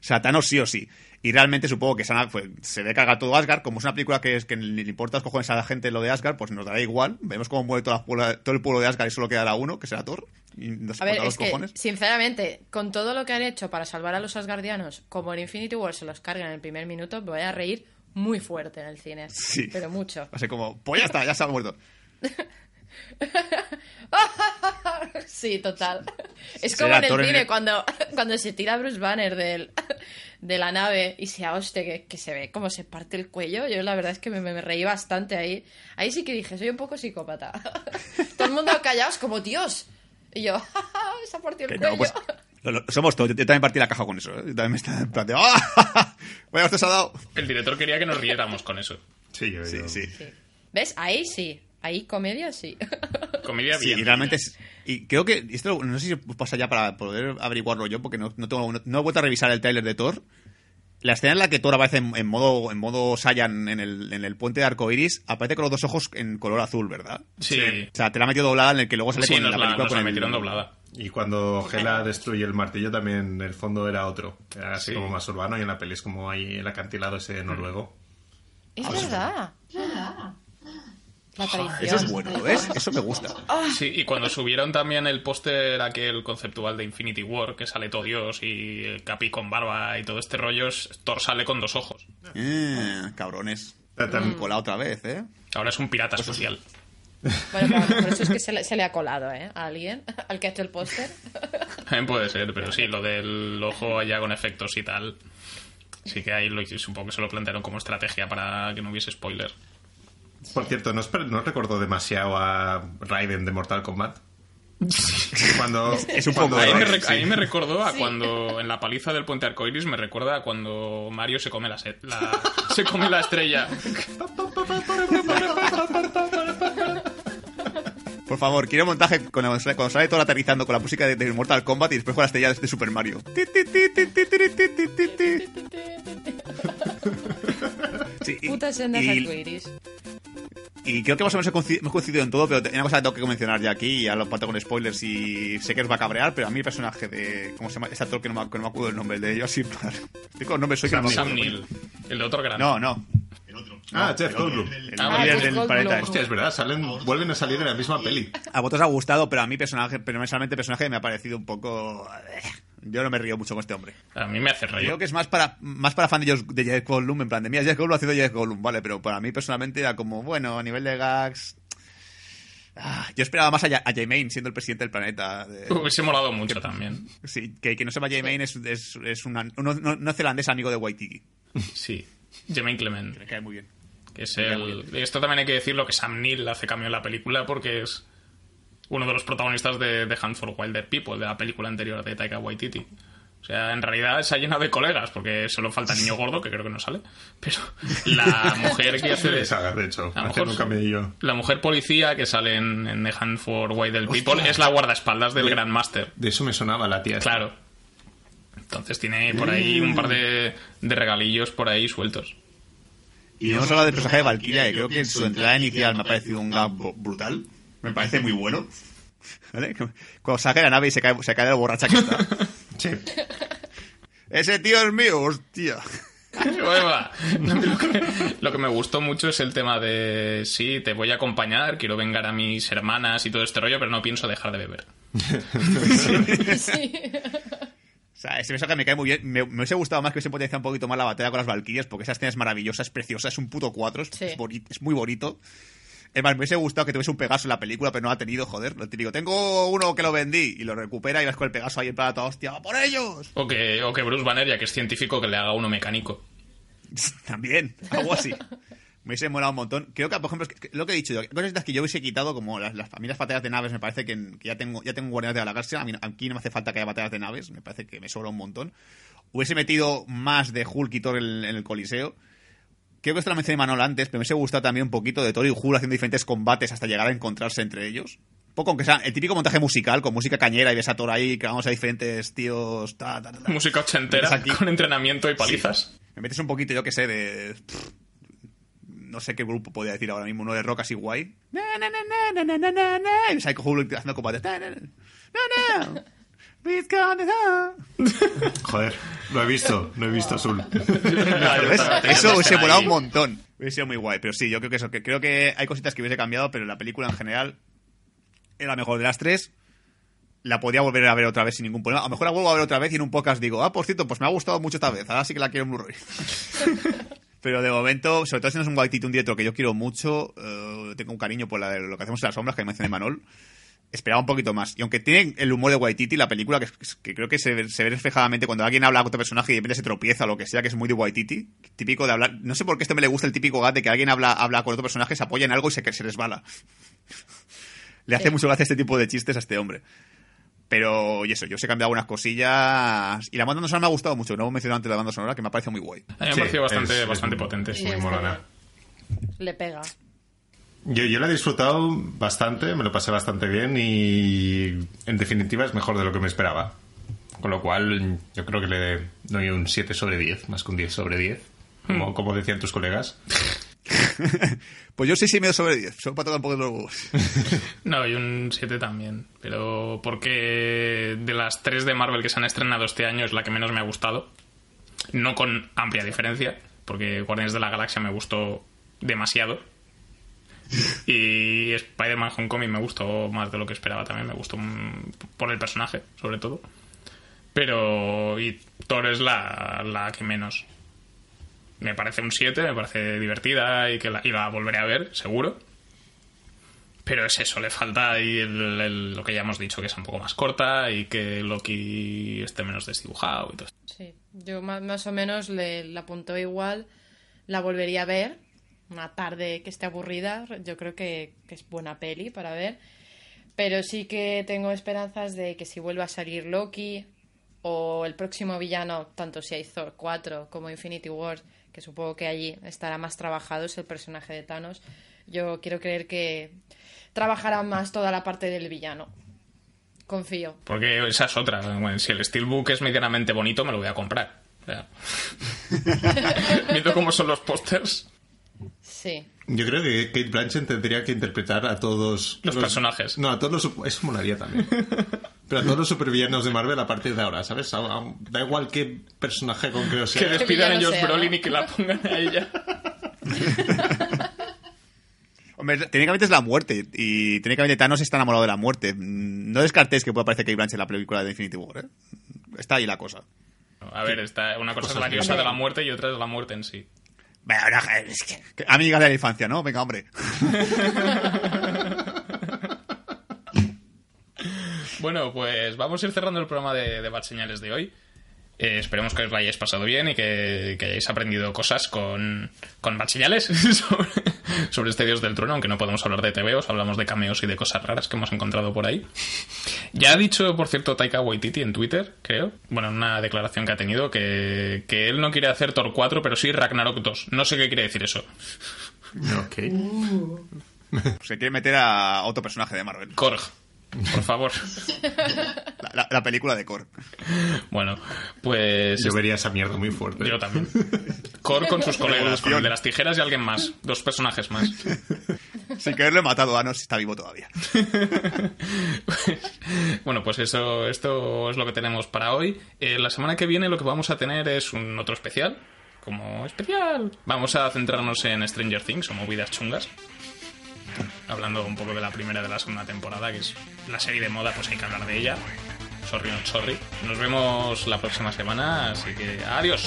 sea, Thanos sí o sí. Y realmente supongo que esa nave, pues, se ve cargar todo Asgard, como es una película que es que le importa los cojones a la gente lo de Asgard, pues nos dará igual. Vemos cómo muere toda la todo el pueblo de Asgard y solo quedará uno, que será Thor. Y nos A ver, los es que, cojones. sinceramente, con todo lo que han hecho para salvar a los Asgardianos, como en Infinity War se los cargan en el primer minuto, me voy a reír muy fuerte en el cine. Sí. Pero mucho. Va a ser como, pues ya está, ya se ha muerto. Sí, total. Es como en el cine cuando, cuando se tira Bruce Banner del, de la nave y se hostia que, que se ve como se parte el cuello. Yo la verdad es que me, me reí bastante ahí. Ahí sí que dije, soy un poco psicópata. Todo el mundo callados como Dios. Y yo, se ha partido el Que no, cuello. pues, lo- lo- somos todos. Yo, yo también partí la caja con eso. ¿eh? Yo también me estaba en plan de, ¡ah! Vaya, usted se ha dado. El director quería que nos riéramos con eso. Sí, yo, Sí, yo- sí. Sí. ¿Ves? Ahí sí. Ahí comedia sí. Comedia Sí, bien. y realmente es- y creo que esto no sé si os pasa ya para poder averiguarlo yo porque no, no tengo no, no he vuelto a revisar el tráiler de Thor la escena en la que Thor aparece en, en modo en modo Saiyan en el, en el puente de arcoiris aparece con los dos ojos en color azul verdad Sí, o sea te la ha metido doblada en el que luego sale sí con nos la la, película nos con la el- metieron doblada. Y cuando Hela destruye el martillo también el fondo era otro. Era así Sí. como más urbano y en la peli es como ahí el acantilado ese noruego. Es verdad. Ah, La traición. eso es bueno ¿lo ves? eso me gusta Sí, y cuando subieron también el póster aquel conceptual de Infinity War, que sale todo Dios y el Capi con barba y todo este rollo, es- Thor sale con dos ojos. Eh, cabrones Ta- tam- colado otra vez ¿eh? Ahora es un pirata espacial. Bueno, pero por eso es que se le, se le ha colado, ¿eh? A alguien, al que ha hecho el póster. También puede ser, pero sí, lo del ojo allá con efectos y tal. Sí que ahí lo, supongo que se lo plantearon como estrategia para que no hubiese spoiler. Por cierto, ¿no, os per- no os recordó demasiado a Raiden de Mortal Kombat? Cuando, Es un cuando poco, A mí, me, Raiden, re- a mí me recordó a Sí. cuando en la paliza del puente arcoiris me recuerda a cuando Mario se come la, se- la- se come la estrella. Por favor, quiero montaje con cuando sale todo aterrizando con la música de, Mortal Kombat y después con las estrellas de Super Mario. Sí, y, Puta y, y creo que más o menos hemos coincidido en todo, pero una cosa que tengo que mencionar ya aquí, ya lo pato con spoilers y sé que os va a cabrear, pero a mí el personaje de. ¿Cómo se llama? Este actor que no me, acuerdo el nombre, el de Josie Estoy el nombre, soy que el otro grande. No, no. Ah, Jeff Goldblum. El Ah, líder Jeff del planeta. Hostia, es verdad, salen, vuelven a salir en la misma peli. A vosotros os ha gustado, pero a mí personaje, personalmente el personaje me ha parecido un poco... eh, Yo no me río mucho con este hombre. A mí me hace reír. Creo que es más para más para fan de, Josh- de Jeff Goldblum, en plan de mira, Jeff Goldblum haciendo Jeff Goldblum, vale, pero para mí personalmente era como, bueno, a nivel de gags... ah, yo esperaba más a, Ja- a J-Main siendo el presidente del planeta. de- Hubiese molado mucho también. sí, que, que no sepa J-Main es, es, es una, un no, no zelandés amigo de Waititi. Sí. Jermaine Clement. Me cae muy bien. Que es el... Esto también hay que decirlo que Sam Neill hace cambio en la película porque es uno de los protagonistas de The Hunt for Wilder People, de la película anterior de Taika Waititi. O sea, en realidad se ha llenado de colegas, porque solo falta el niño gordo, que creo que no sale. Pero la mujer que hace de... Saga, de hecho, A mejor un. La mujer policía que sale en, en The Hunt for Wilder People es la guardaespaldas del Grandmaster. De eso me sonaba la tía. Claro. Entonces tiene por ahí un par de, de regalillos por ahí sueltos. Y hemos hablado del personaje de Valkyria, que creo que en su entrada inicial me ha parecido un gag bru- brutal. Me parece muy bueno. ¿Vale? Cuando saca la nave y se cae, se cae de la borracha que está. Sí. Ese tío es mío, hostia. Lo que, lo que me gustó mucho es el tema de sí, te voy a acompañar, quiero vengar a mis hermanas y todo este rollo, pero no pienso dejar de beber. Sí. O sea, ese mensaje me cae muy bien. Me, me hubiese gustado más que hubiese potenciado un poquito más la batalla con las Valkyrias, porque esa escena es maravillosa, es preciosa, es un puto cuatro, es, Sí. es boni- es muy bonito. Es más, me hubiese gustado que tuviese un Pegaso en la película, pero no lo ha tenido, joder. Lo típico, tengo uno que lo vendí y lo recupera y vas con el Pegaso ahí en plan, hostia, ¡va por ellos! O que, o que Bruce Banner, ya que es científico, que le haga uno mecánico. También, algo así. Me hubiese molado un montón. Creo que, por ejemplo, lo que he dicho yo, cosas estas que yo hubiese quitado, como las, las, a mí las batallas de naves, me parece que, que ya tengo ya tengo Guardianes de la Galaxia. A mí, aquí no me hace falta que haya batallas de naves, me parece que me sobra un montón. Hubiese metido más de Hulk y Thor en, en el Coliseo. Creo que esto lo mencioné Manol antes, pero me hubiese gustado también un poquito de Thor y Hulk haciendo diferentes combates hasta llegar a encontrarse entre ellos. Un poco, aunque sea el típico montaje musical, con música cañera y ves a Thor ahí, que vamos a diferentes tíos. Ta, ta, ta. Música ochentera, con entrenamiento y palizas. Me metes un poquito, yo que sé, de. pff, no sé qué grupo podía decir ahora mismo, uno de rock así guay. Na, na, na, na, na, na, na, na, y Psycho Hulk haciendo. Na, na, na, na, home. Joder, lo he visto, lo he visto azul. Eso hubiese molado ahí. un montón. Hubiese sido muy guay. Pero sí, yo creo que eso, que creo que hay cositas que hubiese cambiado, pero la película en general era la mejor de las tres. La podía volver a ver otra vez sin ningún problema. A lo mejor la vuelvo a ver otra vez y en un podcast digo, ah, por cierto, pues me ha gustado mucho esta vez. Ahora sí que la quiero en Blu-ray. Pero de momento, sobre todo si no es un Waititi, un director que yo quiero mucho, eh, tengo un cariño por la lo que hacemos en las sombras, que mencioné Manol, esperaba un poquito más. Y aunque tiene el humor de Waititi, la película, que, que creo que se, ve- se ve reflejadamente cuando alguien habla con otro personaje y de repente se tropieza o lo que sea, que es muy de Waititi, típico de hablar... No sé por qué este me le gusta el típico gag de que alguien habla, habla con otro personaje, se apoya en algo y se, se resbala. Le hace mucho gracia este tipo de chistes a este hombre. Pero, y eso, yo os he cambiado algunas cosillas. Y la banda sonora me ha gustado mucho. No hemos mencionado antes la banda sonora, que me ha parecido muy guay. A mí me Sí, pareció bastante, es- bastante potente. Muy molona. Le pega. Yo, yo la he disfrutado bastante, me lo pasé bastante bien y en definitiva es mejor de lo que me esperaba. Con lo cual yo creo que le doy un 7 sobre 10, más que un 10 sobre 10, como, como decían tus colegas. Pues yo sí, sí, medio sobre 10. Solo para tocar un poco de los huevos. No, y un 7 también. Pero porque de las tres de Marvel que se han estrenado este año es la que menos me ha gustado. No con amplia diferencia, porque Guardianes de la Galaxia me gustó demasiado. Y Spider-Man Homecoming me gustó más de lo que esperaba también. Me gustó por el personaje, sobre todo. Pero. Y Thor es la, la que menos. Me parece un 7, me parece divertida y que la, y la volveré a ver, seguro. Pero es eso, le falta ahí el- el- lo que ya hemos dicho, que es un poco más corta y que Loki esté menos desdibujado y todo. Sí, yo ma- más, o menos le, la apuntó igual, la volvería a ver, una tarde que esté aburrida, yo creo que, que es buena peli para ver, pero sí que tengo esperanzas de que si vuelve a salir Loki o el próximo villano, tanto si hay Thor 4 como Infinity War, que supongo que allí estará más trabajado, es el personaje de Thanos, yo quiero creer que trabajará más toda la parte del villano. Confío. Porque esa es otra. Bueno, si el Steelbook es medianamente bonito, me lo voy a comprar. O sea, Viendo cómo son los pósters, Sí. Yo creo que Kate Blanchett tendría que interpretar a todos Los personajes. No, a todos los... Eso molaría también. Pero a todos los supervillanos de Marvel a partir de ahora, ¿sabes? A- a- da igual qué personaje concreto que sea. despidan a Josh sea, Brolin ¿no? y que la pongan a ella. Hombre, técnicamente es la muerte. Y técnicamente Thanos está enamorado de la muerte. No descartéis que pueda aparecer Kate Blanchett en la película de Infinity War, ¿eh? Está ahí la cosa. A ver, está, una cosa es la diosa de la muerte y otra es la muerte en sí. Ahora, es que- que- Amiga de la infancia, ¿no? Venga, hombre. Bueno, pues vamos a ir cerrando el programa de, de Bad Señales de hoy. Eh, esperemos que os lo hayáis pasado bien y que, que hayáis aprendido cosas con, con Bad Señales sobre, sobre este Dios del Trueno, aunque no podemos hablar de TVOs, hablamos de cameos y de cosas raras que hemos encontrado por ahí. Ya ha dicho, por cierto, Taika Waititi en Twitter, creo, bueno, en una declaración que ha tenido, que, que él no quiere hacer Thor 4, pero sí Ragnarok 2. No sé qué quiere decir eso. Ok. Se quiere meter a otro personaje de Marvel. Korg, por favor. La, la- la película de Korg. Bueno, pues... Yo vería esa mierda muy fuerte. Yo también. Cor con sus colegas, con el de las tijeras y alguien más. Dos personajes más. Sin quererlo he matado a Anos, está vivo todavía. bueno, pues eso, esto es lo que tenemos para hoy. Eh, la semana que viene lo que vamos a tener es un otro especial. Como especial. Vamos a centrarnos en Stranger Things o movidas chungas. Hablando un poco de la primera de la segunda temporada, que es la serie de moda, pues hay que hablar de ella. Sorry, not sorry. Nos vemos la próxima semana, así que adiós.